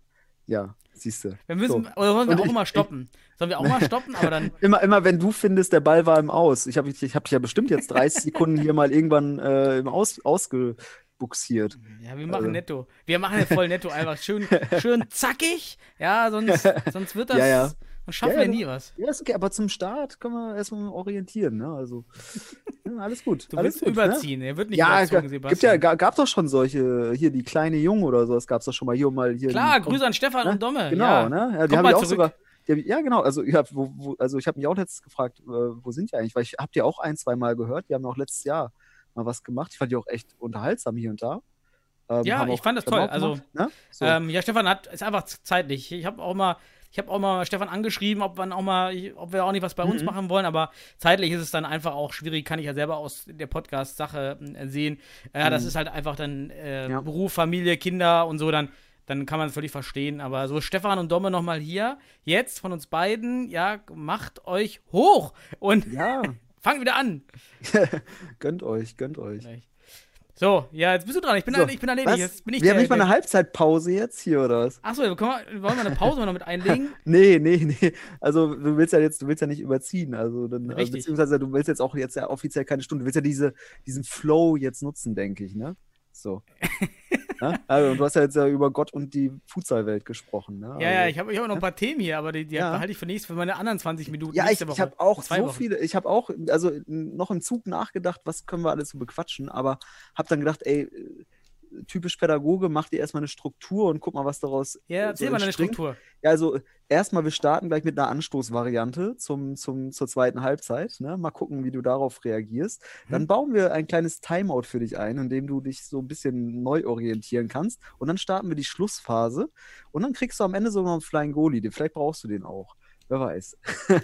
Ja, siehst du. Wir müssen, So. oder sollen wir Und auch ich- mal stoppen? Sollen wir auch mal stoppen, aber dann, Immer, immer wenn du findest, der Ball war im Aus. Ich habe ich hab dich ja bestimmt jetzt 30 Sekunden hier mal irgendwann äh, im Aus, ausgebuxiert. ja, wir machen Also- netto. Wir machen ja voll netto, einfach schön, schön zackig, ja, sonst, sonst wird das, Ja, ja. Sonst schaffen Ja, wir ja, nie was. Ja, ist okay, aber zum Start können wir erstmal orientieren, ne? Also, ja, alles gut. Du alles willst gut, überziehen, er wird Ne? nicht Ja, überzogen, Sebastian. gibt ja, ga- gab doch schon solche, hier die kleine Jung oder so, das gab es doch schon mal hier mal hier. Klar, die- Grüße an Stefan ne? und Domme. Genau, ja. ne? Ja, die Kommt habe mal ich auch zurück. sogar. Ja, genau. Also, ja, wo, wo, also ich habe mich auch letztens gefragt, äh, wo sind die eigentlich? Weil ich habe die auch ein, zwei Mal gehört. Die haben auch letztes Jahr mal was gemacht. Ich fand die auch echt unterhaltsam hier und da. Ähm, Ja, haben ich auch fand das toll. Also, ne? so. Ähm, ja, Stefan hat ist einfach zeitlich. Ich habe auch mal, ich habe auch mal Stefan angeschrieben, ob man auch mal, ob wir auch nicht was bei uns Mhm. machen wollen, aber zeitlich ist es dann einfach auch schwierig, kann ich ja selber aus der Podcast-Sache äh, sehen. Äh, Das Mhm. ist halt einfach dann äh, Ja. Beruf, Familie, Kinder und so dann. dann kann man es völlig verstehen. Aber so Stefan und Domme nochmal hier, jetzt von uns beiden, ja, macht euch hoch und Ja, fangt wieder an. gönnt euch, gönnt euch. So, ja, jetzt bist du dran. Ich bin, So, ich bin erledigt. Jetzt bin ich wir haben nicht mal eine Halbzeitpause jetzt hier, oder was? Achso, wir wollen wir eine Pause mal noch mit einlegen? Nee, nee, nee. Also du willst ja jetzt, du willst ja nicht überziehen. Also dann, also, Richtig. beziehungsweise du willst jetzt auch jetzt ja offiziell keine Stunde. Du willst ja diese, diesen Flow jetzt nutzen, denke ich, ne? So. ne? Also und du hast ja jetzt ja über Gott und die Futsalwelt gesprochen, ne? Ja, ja, Also- ich habe ich hab noch ein paar Themen hier, aber die, die Ja. behalte ich für nächstes, für meine anderen 20 Minuten. Ja, ich, ich habe auch so Wochen. viele, ich habe auch, also noch im Zug nachgedacht, was können wir alles so bequatschen, aber habe dann gedacht, ey, typisch Pädagoge, mach dir erstmal eine Struktur und guck mal, was daraus Ja, äh, erzähl so mal deine entspringt. Struktur. Ja, also erstmal, wir starten gleich mit einer Anstoßvariante zum, zum, zur zweiten Halbzeit. Ne? Mal gucken, wie du darauf reagierst. Dann Mhm. bauen wir ein kleines Timeout für dich ein, in dem du dich so ein bisschen neu orientieren kannst. Und dann starten wir die Schlussphase. Und dann kriegst du am Ende so noch einen Flying Goalie. Den- Vielleicht brauchst du den auch. Wer weiß.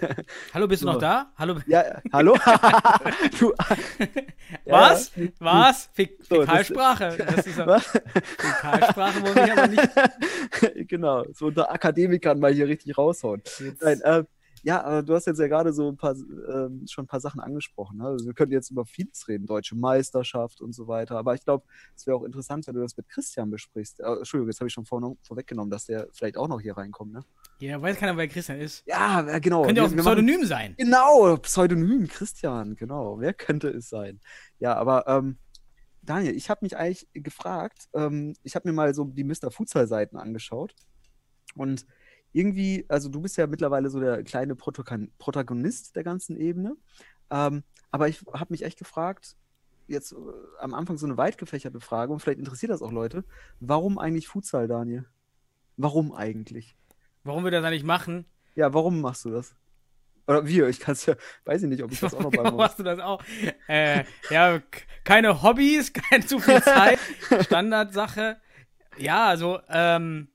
Hallo, bist du So. noch da? Hallo. Ja, hallo? du, Was? Ja, Was? Fäk So, Fäkalsprache. Das ist ja, Was? Fäkalsprache wollen wir aber nicht. genau, so unter Akademikern mal hier richtig raushauen. Jetzt, Nein, äh, ja, aber du hast jetzt ja gerade so ein paar, ähm, schon ein paar Sachen angesprochen. Ne? Also wir könnten jetzt über vieles reden, deutsche Meisterschaft und so weiter. Aber ich glaube, es wäre auch interessant, wenn du das mit Christian besprichst. Äh, Entschuldigung, jetzt habe ich schon vor, vorweggenommen, dass der vielleicht auch noch hier reinkommt. Ne? ja, weiß keiner, wer Christian ist. Ja, äh, genau. Könnte ja auch ein wir machen- Pseudonym sein. Genau, Pseudonym, Christian, genau. Wer könnte es sein? Ja, aber ähm, Daniel, ich habe mich eigentlich gefragt, ähm, ich habe mir mal so die Mr. Futsal-Seiten angeschaut und irgendwie, also du bist ja mittlerweile so der kleine Protagonist der ganzen Ebene, ähm, aber ich habe mich echt gefragt, jetzt äh, am Anfang so eine weit gefächerte Frage und vielleicht interessiert das auch Leute, warum eigentlich Futsal, Daniel? Warum eigentlich? Warum wir das eigentlich machen? Ja, warum machst du das? Oder wir, ich kann es ja, weiß ich nicht, ob ich das auch noch Warum beantworten machst du das auch? Äh, ja, keine Hobbys, keine zu viel Zeit, Standardsache. Ja, also, ähm,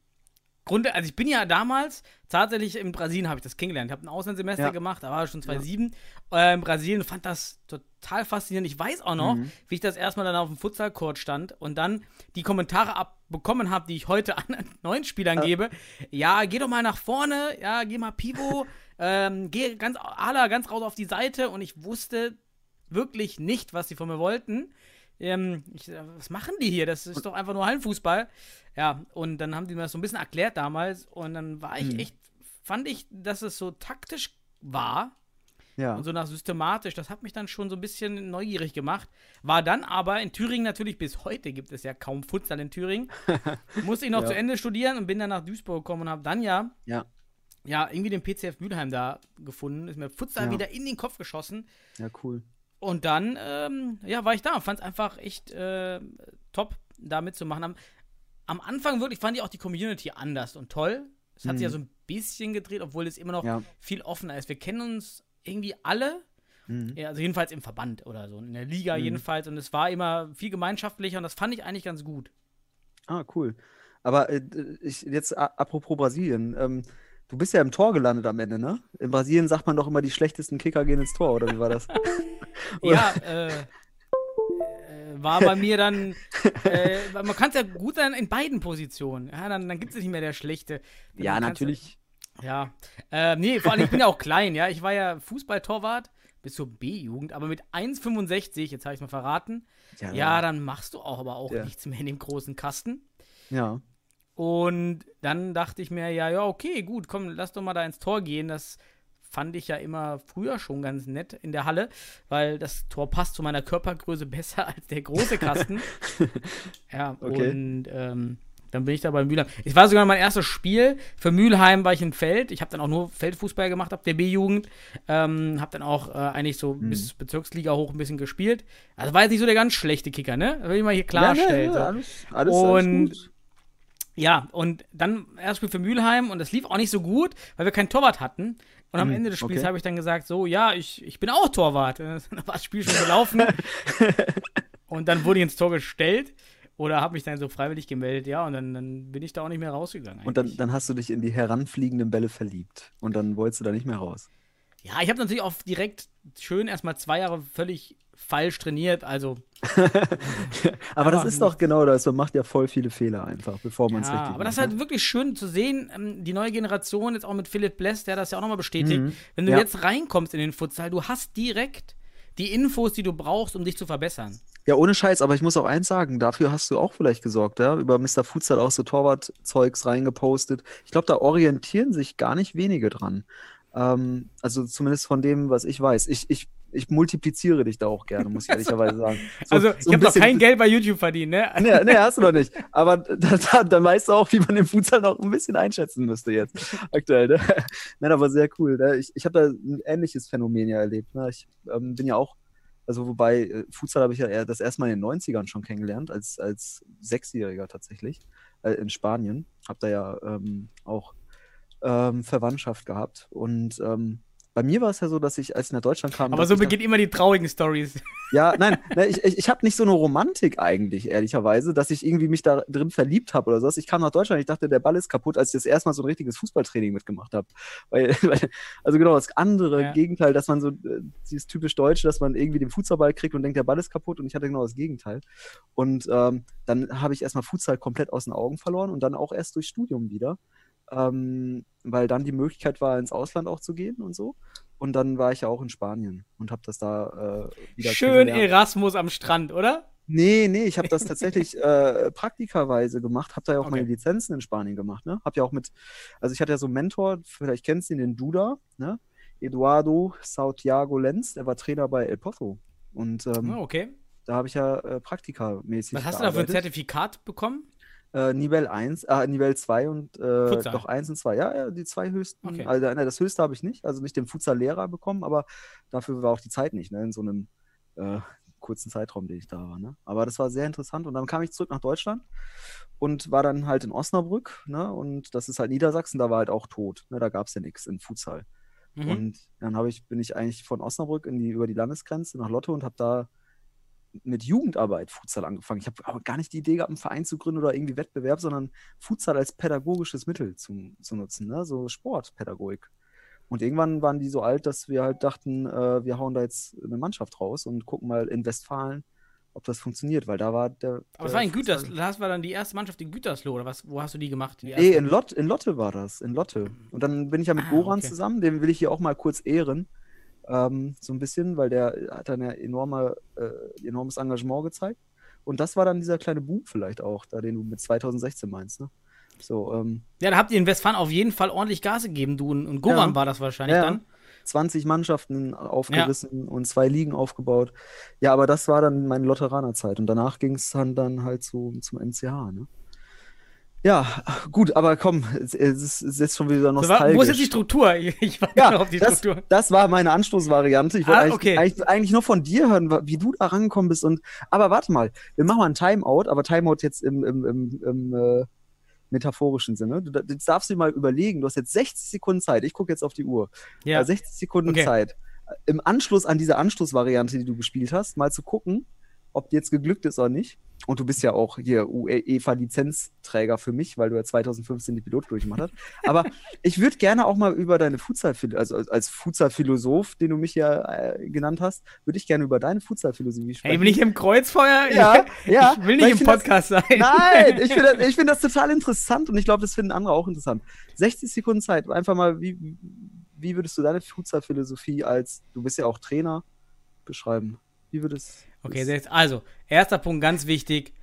Grund, also ich bin ja damals, tatsächlich in Brasilien habe ich das kennengelernt. Ich habe ein Auslandssemester Ja. gemacht, da war ich schon 2007, äh, in Brasilien, fand das total faszinierend. Ich weiß auch noch, Mhm. wie ich das erstmal dann auf dem Futsalcourt stand und dann die Kommentare abbekommen habe, die ich heute an neuen Spielern Ja. gebe. Ja, geh doch mal nach vorne, ja, geh mal Pivo, ähm, geh ganz, Ala, ganz raus auf die Seite und ich wusste wirklich nicht, was sie von mir wollten. Ähm, ich, was machen die hier? Das ist doch einfach nur Hallenfußball. Ja, und dann haben die mir das so ein bisschen erklärt damals und dann war ich Mhm. echt, fand ich, dass es so taktisch war Ja. und so nach systematisch. Das hat mich dann schon so ein bisschen neugierig gemacht. War dann aber in Thüringen natürlich bis heute gibt es ja kaum Futsal in Thüringen. Musste ich noch Ja. zu Ende studieren und bin dann nach Duisburg gekommen und habe dann ja Ja. ja, irgendwie den PCF Mülheim da gefunden. Ist mir Futsal Ja. wieder in den Kopf geschossen. Ja, cool. Und dann, ähm, ja, war ich da. Fand es einfach echt äh, top, da mitzumachen. Am, am Anfang wirklich fand ich auch die Community anders und toll. Es hat sich ja Mhm. so ein bisschen gedreht, obwohl es immer noch Ja. viel offener ist. Wir kennen uns irgendwie alle, Mhm. ja, also jedenfalls im Verband oder so, in der Liga Mhm. jedenfalls. Und es war immer viel gemeinschaftlicher und das fand ich eigentlich ganz gut. Ah, cool. Aber äh, ich, jetzt apropos Brasilien, ähm, du bist ja im Tor gelandet am Ende, ne? In Brasilien sagt man doch immer, die schlechtesten Kicker gehen ins Tor, oder wie war das? Ja, äh, äh, war bei mir dann, äh, man kann es ja gut sein in beiden Positionen. Ja, dann, dann gibt es nicht mehr der Schlechte. ja, Dann du- natürlich. Ja, äh, nee, vor allem, ich bin ja auch klein, ja. Ich war ja Fußballtorwart bis zur B-Jugend, aber mit 1,65, jetzt habe ich mal verraten, ja, dann machst du auch aber auch Ja. nichts mehr in dem großen Kasten. Ja. Und dann dachte ich mir, ja, ja, okay, gut, komm, lass doch mal da ins Tor gehen. Das fand ich ja immer früher schon ganz nett in der Halle, weil das Tor passt zu meiner Körpergröße besser als der große Kasten. ja, Okay. und ähm, dann bin ich da bei Mülheim. Es war sogar mein erstes Spiel. Für Mülheim war ich im Feld. Ich habe dann auch nur Feldfußball gemacht ab der B-Jugend. Ähm, habe dann auch äh, eigentlich so Mhm. bis Bezirksliga hoch ein bisschen gespielt. Also war jetzt nicht so der ganz schlechte Kicker, ne? Will ich mal hier Ja, klarstellen. ne, ja, alles, alles, Und- alles gut. Ja, und dann erst Spiel für Mülheim und das lief auch nicht so gut, weil wir keinen Torwart hatten. Und am Hm, Ende des Spiels okay. habe ich dann gesagt, so, ja, ich, ich bin auch Torwart. Dann war das Spiel schon gelaufen. und dann wurde ich ins Tor gestellt oder habe mich dann so freiwillig gemeldet, ja, und dann, dann bin ich da auch nicht mehr rausgegangen. Und dann, eigentlich. dann hast du dich in die heranfliegenden Bälle verliebt. Und dann wolltest du da nicht mehr raus. Ja, ich habe natürlich auch direkt schön erstmal zwei Jahre völlig falsch trainiert. Also, aber das ist doch genau das. Man macht ja voll viele Fehler einfach, bevor man es ja, richtig aber das ist macht. halt wirklich schön zu sehen. ähm, Die neue Generation, jetzt auch mit Philipp Bless, der das ja auch nochmal bestätigt. Mhm. Wenn du Ja. jetzt reinkommst in den Futsal, du hast direkt die Infos, die du brauchst, um dich zu verbessern. Ja, ohne Scheiß, aber ich muss auch eins sagen, dafür hast du auch vielleicht gesorgt, ja? Über Mr. Futsal auch so Torwart-Zeugs reingepostet. Ich glaube, da orientieren sich gar nicht wenige dran. Ähm, also zumindest von dem, was ich weiß. Ich, ich, ich multipliziere dich da auch gerne, muss ich ehrlicherweise sagen. So- also, so ich ein habe noch kein Geld bei YouTube verdient, ne? Nee, nee, hast du noch nicht. Aber da, da, dann weißt du auch, wie man den Futsal noch ein bisschen einschätzen müsste jetzt aktuell. Ne? Nein, aber sehr cool. Ne? Ich, ich habe da ein ähnliches Phänomen ja erlebt. Ne? Ich ähm, bin ja auch, also wobei, äh, Futsal habe ich ja eher das erste Mal in den 90ern schon kennengelernt, als, als Sechsjähriger tatsächlich, äh, in Spanien. Habe da ja ähm, auch ähm, Verwandtschaft gehabt. Und ähm, bei mir war es ja so, dass ich, als ich nach Deutschland kam, Aber so beginnen immer die traurigen Stories. ja, nein, ne, ich, ich, ich habe nicht so eine Romantik eigentlich, ehrlicherweise, dass ich irgendwie mich da drin verliebt habe oder sowas. Ich kam nach Deutschland, ich dachte, der Ball ist kaputt, als ich das erste Mal so ein richtiges Fußballtraining mitgemacht habe. Weil, weil, also genau, das andere Ja. Gegenteil, dass man so, äh, dieses typisch Deutsche, dass man irgendwie den Fußballball kriegt und denkt, der Ball ist kaputt und ich hatte genau das Gegenteil. Und ähm, dann habe ich erstmal Futsal komplett aus den Augen verloren und dann auch erst durch Studium wieder. Ähm, weil dann die Möglichkeit war, ins Ausland auch zu gehen und so. Und dann war ich ja auch in Spanien und habe das da äh, wieder Schön. Erasmus am Strand, oder? Nee, nee, ich habe das tatsächlich äh, praktikaweise gemacht, habe da ja auch Okay. meine Lizenzen in Spanien gemacht, ne? Hab ja auch mit, also ich hatte ja so einen Mentor, vielleicht kennst du ihn, den Duda, ne? Eduardo Santiago Lenz, der war Trainer bei El Pozo. Und ähm, Ah, okay. da habe ich ja äh, praktikamäßig Was hast du da für ein gearbeitet. Zertifikat bekommen? Äh, Nivell 1, äh, Nivell 2 und äh, Futsal. doch 1 und 2. Ja, ja, die zwei höchsten. Okay. Also, ne, das höchste habe ich nicht, also nicht den Futsal-Lehrer bekommen, aber dafür war auch die Zeit nicht, ne, in so einem äh, kurzen Zeitraum, den ich da war. Ne? Aber das war sehr interessant und dann kam ich zurück nach Deutschland und war dann halt in Osnabrück, ne? Und das ist halt Niedersachsen, da war halt auch tot. Ne? Da gab es ja nichts in Futsal. Mhm. Und dann habe ich, bin ich eigentlich von Osnabrück in die, über die Landesgrenze nach Lotte und habe da mit Jugendarbeit Futsal angefangen. Ich habe aber gar nicht die Idee gehabt, einen Verein zu gründen oder irgendwie Wettbewerb, sondern Futsal als pädagogisches Mittel zu, zu nutzen, ne? so Sportpädagogik. Und irgendwann waren die so alt, dass wir halt dachten, äh, wir hauen da jetzt eine Mannschaft raus und gucken mal in Westfalen, ob das funktioniert, weil da war der. Aber es der war in Gütersloh. Das war dann die erste Mannschaft in Gütersloh, oder was? Wo hast du die gemacht? Die Nee, in, Lot, in Lotte war das, in Lotte. Und dann bin ich ja mit Ah, Goran okay. zusammen, den will ich hier auch mal kurz ehren. Ähm, so ein bisschen, weil der hat dann ja enorme, äh, enormes Engagement gezeigt. Und das war dann dieser kleine Boom vielleicht auch, da den du mit 2016 meinst, ne? So, ähm, Ja, da habt ihr in Westfalen auf jeden Fall ordentlich Gas gegeben, du und, und Goran Ja. war das wahrscheinlich Ja. dann. 20 Mannschaften aufgerissen und zwei Ligen aufgebaut. Ja, aber das war dann meine Lotteranerzeit. Und danach ging es dann, dann halt so zum MCH, ne? Ja, gut, aber komm, es, ist, es ist jetzt schon wieder nostalgisch. wo ist jetzt die Struktur? Ich, warte Ja, noch auf die das, Struktur. das war meine Anstoßvariante. Ich wollte Ah, eigentlich, okay. eigentlich, eigentlich nur von dir hören, wie du da rangekommen bist. Und, aber warte mal, wir machen mal ein Timeout, aber Timeout jetzt im, im, im, im äh, metaphorischen Sinne. Du, jetzt darfst du dir mal überlegen, du hast jetzt 60 Sekunden Zeit. Ich gucke jetzt auf die Uhr. Ja. Äh, 60 Sekunden Okay. Zeit. Im Anschluss an diese Anstoßvariante, die du gespielt hast, mal zu gucken, ob die jetzt geglückt ist oder nicht. Und du bist ja auch hier UEFA-Lizenzträger für mich, weil du ja 2015 die Pilot durchgemacht hast. Aber ich würde gerne auch mal über deine Futsal, also als- Futsal-Philosoph, den du mich ja äh, genannt hast, würde ich gerne über deine Futsal-Philosophie sprechen. Hey, bin ich im Kreuzfeuer? Ja, ja, Ich will nicht im find das- Podcast sein. Nein, ich finde das, ich find das total interessant und ich glaube, das finden andere auch interessant. 60 Sekunden Zeit, einfach mal, wie, wie würdest du deine Futsal-Philosophie als, du bist ja auch Trainer, beschreiben? Wie würdest Okay, jetzt, also, erster Punkt, ganz wichtig.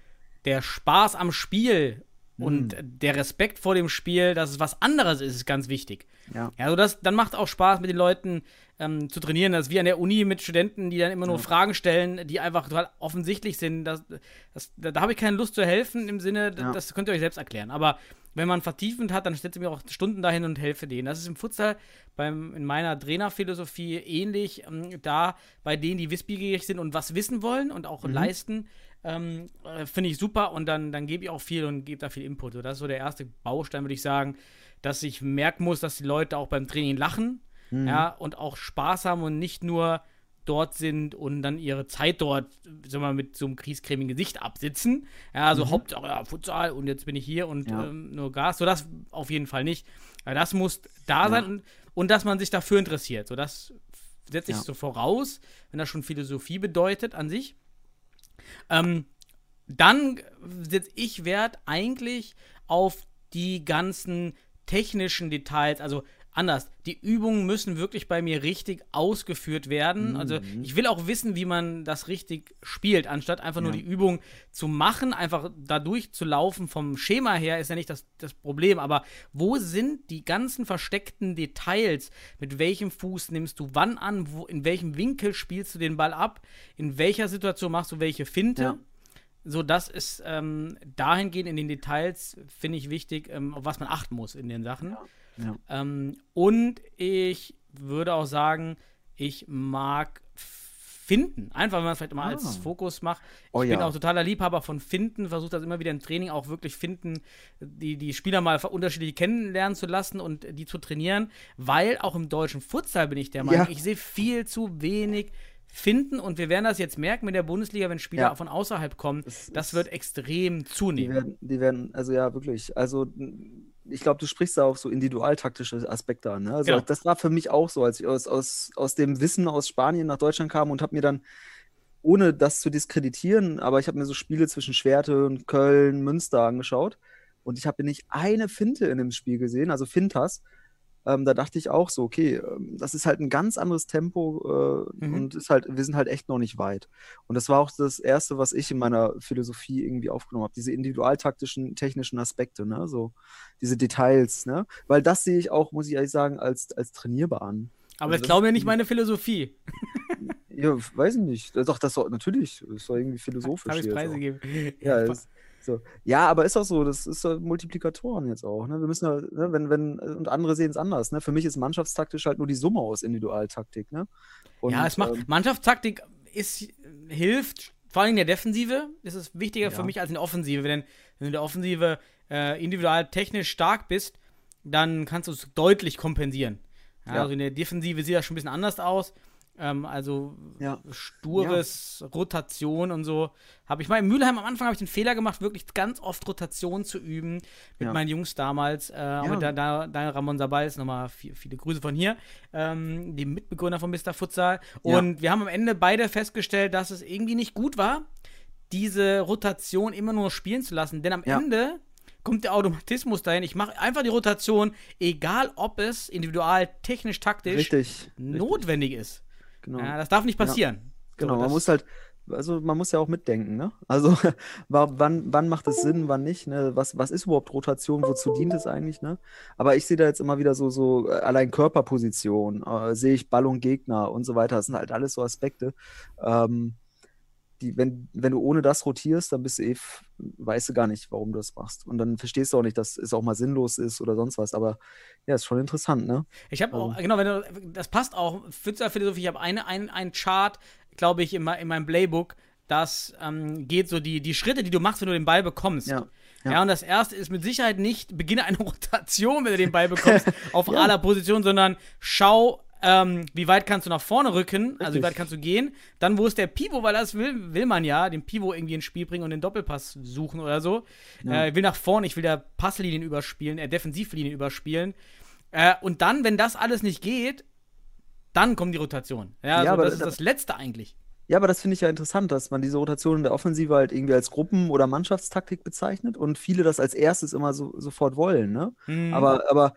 Der Spaß am Spiel Mhm. und der Respekt vor dem Spiel, dass es was anderes ist, ist ganz wichtig. Ja. Ja, also das, dann macht auch Spaß, mit den Leuten ähm, zu trainieren. Das ist wie an der Uni mit Studenten, die dann immer nur Fragen stellen, die einfach total offensichtlich sind. Das, das, da da habe ich keine Lust zu helfen im Sinne, Ja. das könnt ihr euch selbst erklären. Aber wenn man vertiefend hat, dann setze ich mir auch Stunden dahin und helfe denen. Das ist im Futsal beim, in meiner Trainerphilosophie ähnlich. Ähm, da bei denen, die wissbegierig sind und was wissen wollen und auch leisten, ähm, äh, finde ich super und dann, dann gebe ich auch viel und gebe da viel Input. So, das ist so der erste Baustein, würde ich sagen, dass ich merken muss, dass die Leute auch beim Training lachen ja, und auch Spaß haben und nicht nur dort sind und dann ihre Zeit dort, wir mal, mit so einem kriescremigen Gesicht absitzen. Ja, also Hauptsache, ja, Futsal und jetzt bin ich hier und Ja. ähm, nur Gas. So, das auf jeden Fall nicht. Aber das muss da sein und, und dass man sich dafür interessiert. So, das setze ich Ja. so voraus, wenn das schon Philosophie bedeutet an sich. Ähm, dann setze ich Wert eigentlich auf die ganzen technischen Details, also anders. Die Übungen müssen wirklich bei mir richtig ausgeführt werden. Also ich will auch wissen, wie man das richtig spielt, anstatt einfach nur Ja. die Übung zu machen, einfach da durchzulaufen vom Schema her ist ja nicht das, das Problem. Aber wo sind die ganzen versteckten Details? Mit welchem Fuß nimmst du wann an? Wo, in welchem Winkel spielst du den Ball ab? In welcher Situation machst du welche Finte? Ja. So, das ist ähm, dahingehend in den Details, finde ich wichtig, ähm, auf was man achten muss in den Sachen. Ja. Ähm, und ich würde auch sagen, ich mag Finden. Einfach, wenn man es vielleicht mal als Ah. Fokus macht. Ich Oh bin ja. auch totaler Liebhaber von Finden, versuche das immer wieder im Training auch wirklich Finden, die, die Spieler mal unterschiedlich kennenlernen zu lassen und die zu trainieren, weil auch im deutschen Futsal bin ich der Meinung, Ja. ich sehe viel zu wenig Finden und wir werden das jetzt merken mit der Bundesliga, wenn Spieler Ja. von außerhalb kommen. Das Das, wird extrem Die zunehmen. werden, die werden, also ja, wirklich. Also ich glaube, du sprichst da auf so individualtaktische Aspekte an. Ne? Also Genau. das war für mich auch so, als ich aus, aus, aus dem Wissen aus Spanien nach Deutschland kam und habe mir dann, ohne das zu diskreditieren, aber ich habe mir so Spiele zwischen Schwerte und Köln, Münster angeschaut und ich habe nicht eine Finte in dem Spiel gesehen, also Fintas. Ähm, da dachte ich auch so, okay, ähm, das ist halt ein ganz anderes Tempo äh, Mhm. und ist halt, wir sind halt echt noch nicht weit. Und das war auch das Erste, was ich in meiner Philosophie irgendwie aufgenommen habe, diese individualtaktischen, technischen Aspekte, ne, so diese Details, ne, weil das sehe ich auch, muss ich ehrlich sagen, als, als trainierbar an. Aber Also das glauben wir ist nicht meine Philosophie. Ja, weiß ich nicht. Doch, das soll, natürlich, ist doch irgendwie philosophisch Habe ich auch. preisgegeben. Ja, ist, so. ja, aber ist auch so, das ist so Multiplikatoren jetzt auch. Ne? Wir müssen ja, ne, wenn, wenn, und andere sehen es anders. Ne? Für mich ist mannschaftstaktisch halt nur die Summe aus Individualtaktik. Ne? Und, ja, es macht ähm, Mannschaftstaktik ist, hilft, vor allem in der Defensive, ist es wichtiger für Ja. mich als in der Offensive. Wenn, wenn du in der Offensive äh, individual technisch stark bist, dann kannst du es deutlich kompensieren. Ja, Ja. Also in der Defensive sieht das schon ein bisschen anders aus. Ähm, also Ja. stures Rotation und so. Habe ich mal in Mülheim am Anfang habe ich den Fehler gemacht, wirklich ganz oft Rotation zu üben mit Ja. meinen Jungs damals. Äh, auch mit da, da, da Ramon Sabals, nochmal viel, viele Grüße von hier, ähm, dem Mitbegründer von Mr. Futsal. Ja. Und wir haben am Ende beide festgestellt, dass es irgendwie nicht gut war, diese Rotation immer nur spielen zu lassen. Denn am Ja. Ende kommt der Automatismus dahin. Ich mache einfach die Rotation, egal ob es individual, technisch, taktisch richtig. richtig, notwendig ist. Genau. Ja, das darf nicht passieren. Genau, So, man muss halt, also man muss ja auch mitdenken, ne? Also wa- wann, wann macht es Sinn, wann nicht, ne? Was, was ist überhaupt Rotation, wozu dient es eigentlich, ne? Aber ich sehe da jetzt immer wieder so, so äh, allein Körperposition, äh, sehe ich Ball und Gegner und so weiter, das sind halt alles so Aspekte. Ähm, die, wenn, wenn du ohne das rotierst, dann bist du eh, weißt du gar nicht, warum du das machst. Und dann verstehst du auch nicht, dass es auch mal sinnlos ist oder sonst was. Aber ja, ist schon interessant, ne? Ich habe auch, genau, wenn du, das passt auch, Pfützer-Philosophie, ich habe eine, ein, ein Chart, glaube ich, in, in meinem Playbook, das ähm, geht so die, die Schritte, die du machst, wenn du den Ball bekommst. Ja, Ja. ja. und das erste ist mit Sicherheit nicht, beginne eine Rotation, wenn du den Ball bekommst, auf Ja. aller Position, sondern schau, ähm, wie weit kannst du nach vorne rücken, also wie Richtig. weit kannst du gehen. Dann, wo ist der Pivot, weil das will, will man ja, den Pivot irgendwie ins Spiel bringen und den Doppelpass suchen oder so. Ja. Äh, ich will nach vorne, ich will der Passlinien überspielen, äh, Defensivlinien überspielen. Äh, und dann, wenn das alles nicht geht, dann kommt die Rotation. Ja, also aber das ist da- das Letzte eigentlich. Ja, aber das finde ich ja interessant, dass man diese Rotation in der Offensive halt irgendwie als Gruppen- oder Mannschaftstaktik bezeichnet und viele das als erstes immer so, sofort wollen, ne? Mhm. Aber, aber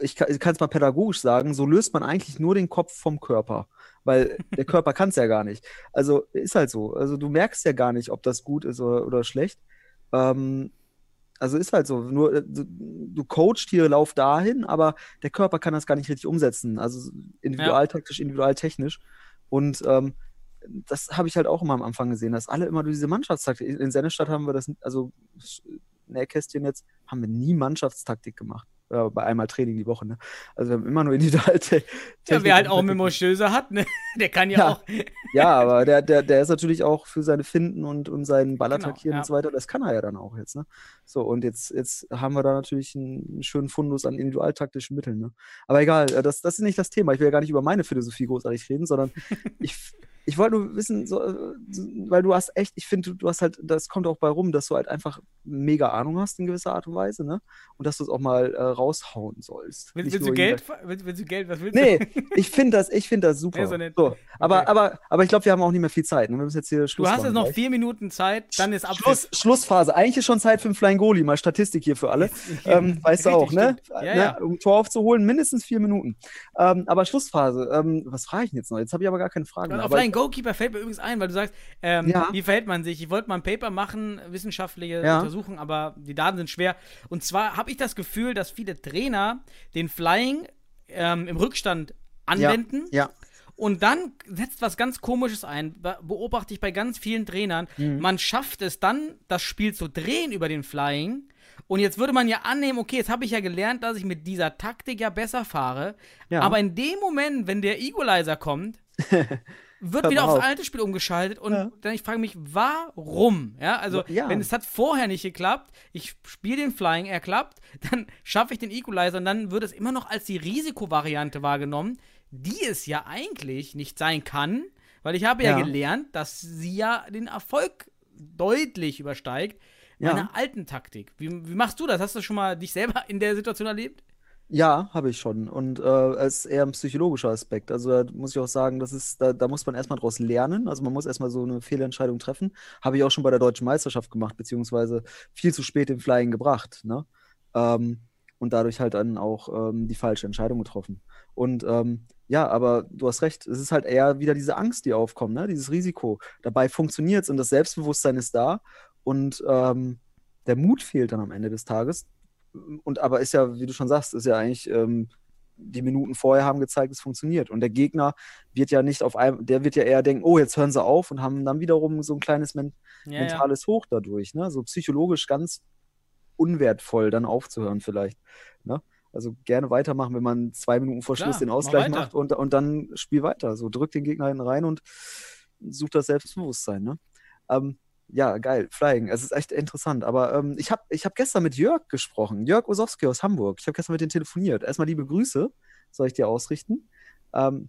ich kann es mal pädagogisch sagen, so löst man eigentlich nur den Kopf vom Körper, weil der Körper kann es ja gar nicht. Also ist halt so. Also du merkst ja gar nicht, ob das gut ist oder, oder schlecht. Ähm, also ist halt so. Nur äh, du, du coachst hier, lauf dahin, aber der Körper kann das gar nicht richtig umsetzen. Also individualtaktisch, individualtechnisch. Und ähm, das habe ich halt auch immer am Anfang gesehen, dass alle immer diese Mannschaftstaktik. In Sennestadt haben wir das, also Nähkästchen jetzt, haben wir nie Mannschaftstaktik gemacht. Ja, bei einmal Training die Woche, ne? Also wir haben immer nur individual. ja, wer halt auch Memo Stöße hat, ne? der kann ja, Ja. auch. Ja, aber der, der, der ist natürlich auch für seine Finden und, und seinen Ball Genau, ja. und so weiter. Das kann er ja dann auch jetzt, ne? So, und jetzt, jetzt haben wir da natürlich einen, einen schönen Fundus an individualtaktischen Mitteln, ne? Aber egal, äh, das, das ist nicht das Thema. Ich will ja gar nicht über meine Philosophie großartig reden, sondern ich, Ich wollte nur wissen, so, äh, weil du hast echt, ich finde, du, du hast halt, das kommt auch bei rum, dass du halt einfach mega Ahnung hast in gewisser Art und Weise, ne? Und dass du es auch mal äh, raushauen sollst. Willst, Nicht willst du Geld? Willst, willst du Geld? Was willst Nee, du? ich finde das, ich finde das super. Ja, so so, aber, Okay. aber, aber ich glaube, wir haben auch nicht mehr viel Zeit. Ne? Wir müssen jetzt hier Schluss Du hast jetzt noch gleich. vier Minuten Zeit, dann ist Abschluss. Schluss, Schlussphase. Eigentlich ist schon Zeit für einen Flying Goalie. Mal Statistik hier für alle. Ähm, weißt du auch, ne? Ja, ne? ja. Um Tor aufzuholen, mindestens vier Minuten. Ähm, aber Schlussphase. Ähm, was frage ich denn jetzt noch? Jetzt habe ich aber gar keine Frage mehr. Auf Aber Flying Goalkeeper fällt mir übrigens ein, weil du sagst, ähm, Ja. wie verhält man sich? Ich wollte mal ein Paper machen, wissenschaftliche Ja. Untersuchung, aber die Daten sind schwer. Und zwar habe ich das Gefühl, dass viele Trainer den Flying ähm, im Rückstand anwenden. ja. Und dann setzt was ganz Komisches ein. Be beobachte ich bei ganz vielen Trainern. Mhm. Man schafft es dann, das Spiel zu drehen über den Flying. Und jetzt würde man ja annehmen, okay, jetzt habe ich ja gelernt, dass ich mit dieser Taktik ja besser fahre. Ja. Aber in dem Moment, wenn der Equalizer kommt, wird wieder aufs auf. alte Spiel umgeschaltet. Und Ja. dann ich frage mich, warum? Ja, also Ja. wenn es hat vorher nicht geklappt, ich spiele den Flying, er klappt, dann schaffe ich den Equalizer und dann wird es immer noch als die Risikovariante wahrgenommen, die es ja eigentlich nicht sein kann, weil ich habe ja, Ja. gelernt, dass sie ja den Erfolg deutlich übersteigt meiner alten Taktik. Wie, wie machst du das? Hast du schon mal dich selber in der Situation erlebt? Ja, habe ich schon. Und äh, es ist eher ein psychologischer Aspekt. Also da muss ich auch sagen, das ist, da, da muss man erstmal draus lernen. Also man muss erstmal so eine Fehlentscheidung treffen. Habe ich auch schon bei der Deutschen Meisterschaft gemacht, beziehungsweise viel zu spät den Flying gebracht. Ne? Ähm, und dadurch halt dann auch ähm, die falsche Entscheidung getroffen. Und ähm, ja, aber du hast recht, es ist halt eher wieder diese Angst, die aufkommt, ne? Dieses Risiko. Dabei funktioniert es und das Selbstbewusstsein ist da und ähm, der Mut fehlt dann am Ende des Tages. Und aber ist ja, wie du schon sagst, ist ja eigentlich, ähm, die Minuten vorher haben gezeigt, es funktioniert. Und der Gegner wird ja nicht auf einem, der wird ja eher denken, oh, jetzt hören sie auf und haben dann wiederum so ein kleines men Ja, mentales Hoch dadurch, ne? So psychologisch ganz unwertvoll dann aufzuhören vielleicht. Ne? Also gerne weitermachen, wenn man zwei Minuten vor Klar, Schluss den mach Ausgleich macht und, und dann spiel weiter. So drückt den Gegner hinten rein und sucht das Selbstbewusstsein. Ne? Ähm, ja, geil, Flying. Es ist echt interessant. Aber ähm, ich habe ich hab gestern mit Jörg gesprochen. Jörg Osowski aus Hamburg. Ich habe gestern mit ihm telefoniert. Erstmal liebe Grüße, soll ich dir ausrichten. Ähm,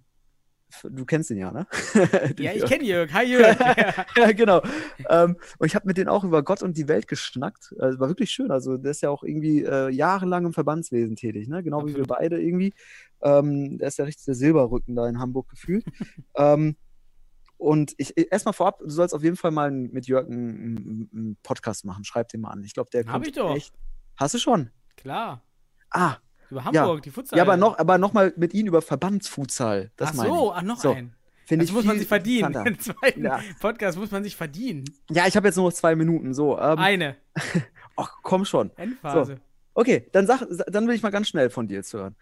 du kennst ihn ja, ne? Ja, ich kenne Jörg. Hi Jörg. ja. Genau. Ähm, und ich habe mit denen auch über Gott und die Welt geschnackt. Also, war wirklich schön. Also, der ist ja auch irgendwie äh, jahrelang im Verbandswesen tätig, ne? Genau wie wir Absolut. beide irgendwie. Ähm, der ist ja richtig der Silberrücken da in Hamburg gefühlt. ähm, und ich erstmal vorab, du sollst auf jeden Fall mal mit Jörg einen, Podcast machen. Schreib den mal an. Ich glaube, der Hab ich doch. echt. Hast du schon? Klar. Ah, Über Hamburg, die Futsal. ja, aber noch, aber noch mal mit ihm über Verbandsfutsal. Das Ach so, ach, noch So, ein. Finde Das ich muss man sich verdienen. Den zweiten Ja. Podcast muss man sich verdienen. Ja, ich habe jetzt nur noch zwei Minuten. So, ähm, Eine. ach, komm schon. Endphase. Okay, dann sag, dann will ich mal ganz schnell von dir jetzt hören.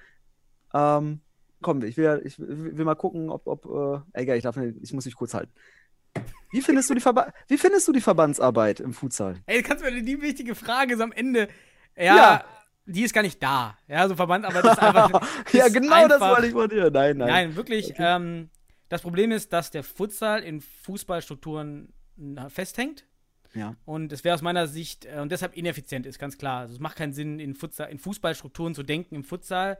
Ähm, komm, ich will, ich will mal gucken, ob, ob äh, egal, ich darf nicht, ich muss mich kurz halten. Wie findest du die, Verba Wie findest du die Verbandsarbeit im Futsal? Ey, kannst du mir die wichtige Frage ist am Ende. Ja, Ja. die ist gar nicht da. Ja, so Verbandarbeit ist einfach. ja, genau das einfach- wollte ich von dir. Nein, nein. Nein, wirklich. Ähm, das Problem ist, dass der Futsal in Fußballstrukturen festhängt. Ja. Und es wäre aus meiner Sicht äh, und deshalb ineffizient ist, ganz klar. Also es macht keinen Sinn, in, Futsal, in Fußballstrukturen zu denken im Futsal.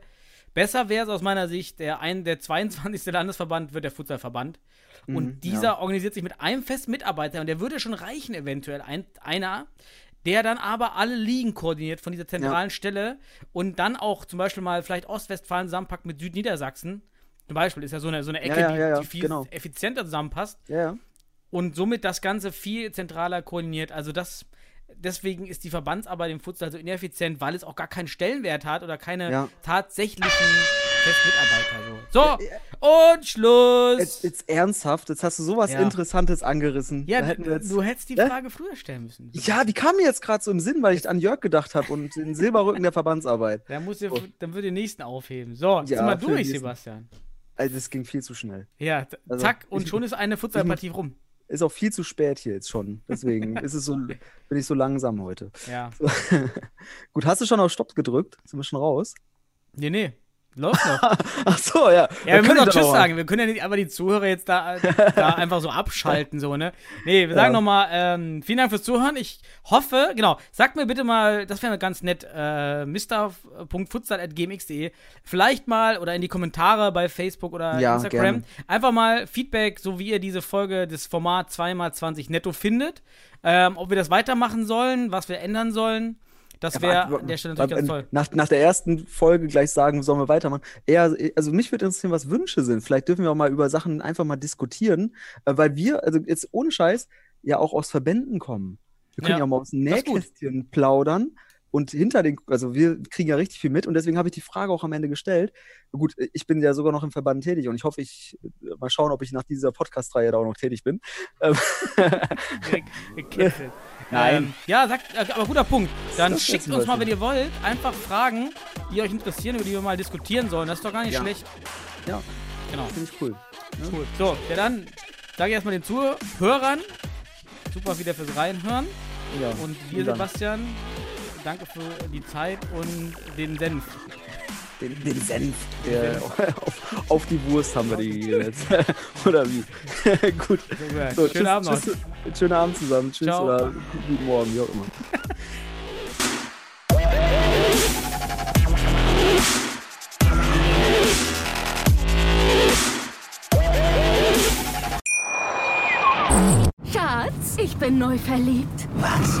Besser wäre es aus meiner Sicht, der, ein, der 22. Landesverband wird der Futsalverband. Und Mhm, dieser ja. organisiert sich mit einem festen Mitarbeiter und der würde schon reichen, eventuell. Ein, einer, der dann aber alle Ligen koordiniert von dieser zentralen Stelle und dann auch zum Beispiel mal vielleicht Ostwestfalen zusammenpackt mit Südniedersachsen. Zum Beispiel ist ja so eine, so eine Ecke, Ja, ja, die, ja, ja, die viel genau. effizienter zusammenpasst Ja, ja. und somit das Ganze viel zentraler koordiniert. Also das, deswegen ist die Verbandsarbeit im Futsal so ineffizient, weil es auch gar keinen Stellenwert hat oder keine Ja. tatsächlichen Festmitarbeiter. So, so und Schluss. Jetzt, jetzt ernsthaft, jetzt hast du sowas Ja. Interessantes angerissen. ja, jetzt, du hättest die Ne? Frage früher stellen müssen. ja, die kam mir jetzt gerade so im Sinn, weil ich an Jörg gedacht habe und den Silberrücken der Verbandsarbeit. Dann, muss ihr, dann wird den nächsten aufheben. So, jetzt Ja, sind wir durch. Sebastian. Also, das ging viel zu schnell. Ja, Also, zack, und ich- schon ist eine Futsalpartie rum. Ist auch viel zu spät hier jetzt schon. Deswegen ist es so, bin ich so langsam heute. Ja. Gut, hast du schon auf Stopp gedrückt? Sind wir schon raus? Nee, nee. Läuft noch. Ach so, ja. Ja, wir müssen ich Tschüss sagen. Wir können ja nicht einfach die Zuhörer jetzt da, da einfach so abschalten, so, ne? Nee, wir sagen Ja. nochmal, ähm, vielen Dank fürs Zuhören. Ich hoffe, genau, sagt mir bitte mal, das wäre ganz nett, äh, mr.futsal.gmx.de. Vielleicht mal oder in die Kommentare bei Facebook oder Ja, Instagram. gerne. Einfach mal Feedback, so wie ihr diese Folge, das Format 2x20 netto findet. Ähm, ob wir das weitermachen sollen, was wir ändern sollen. Das wäre Aber- an der Stelle natürlich ganz toll. Nach, nach der ersten Folge gleich sagen, sollen wir weitermachen. Eher, also mich würde interessieren, was Wünsche sind. Vielleicht dürfen wir auch mal über Sachen einfach mal diskutieren, äh, weil wir, also jetzt ohne Scheiß, ja auch aus Verbänden kommen. Wir können Ja, ja, auch mal aus dem. Nähkästchen plaudern und hinter den, also wir kriegen ja richtig viel mit und deswegen habe ich die Frage auch am Ende gestellt. Gut, ich bin ja sogar noch im Verband tätig und ich hoffe, ich mal schauen, ob ich nach dieser Podcast-Reihe da auch noch tätig bin. Ähm. Nein. Ähm, ja, sagt, äh, aber guter Punkt. Dann schickt uns wir mal, wenn ihr wollt, einfach Fragen, die euch interessieren, über die wir mal diskutieren sollen. Das ist doch gar nicht Ja. schlecht. ja, Genau. finde ich cool. Cool. So, ja dann sage ich erstmal den Zuhörern. Super wieder fürs Reinhören. Ja, Und Dank. Sebastian, danke für die Zeit und den Senf. Den, den Senf. Der, auf, auf die Wurst haben wir die jetzt. oder wie? Gut. So, Schönen Abend noch. tschüss, Schönen Abend zusammen. Tschüss Ciao. oder guten Morgen, wie auch immer. Schatz, ich bin neu verliebt. Was?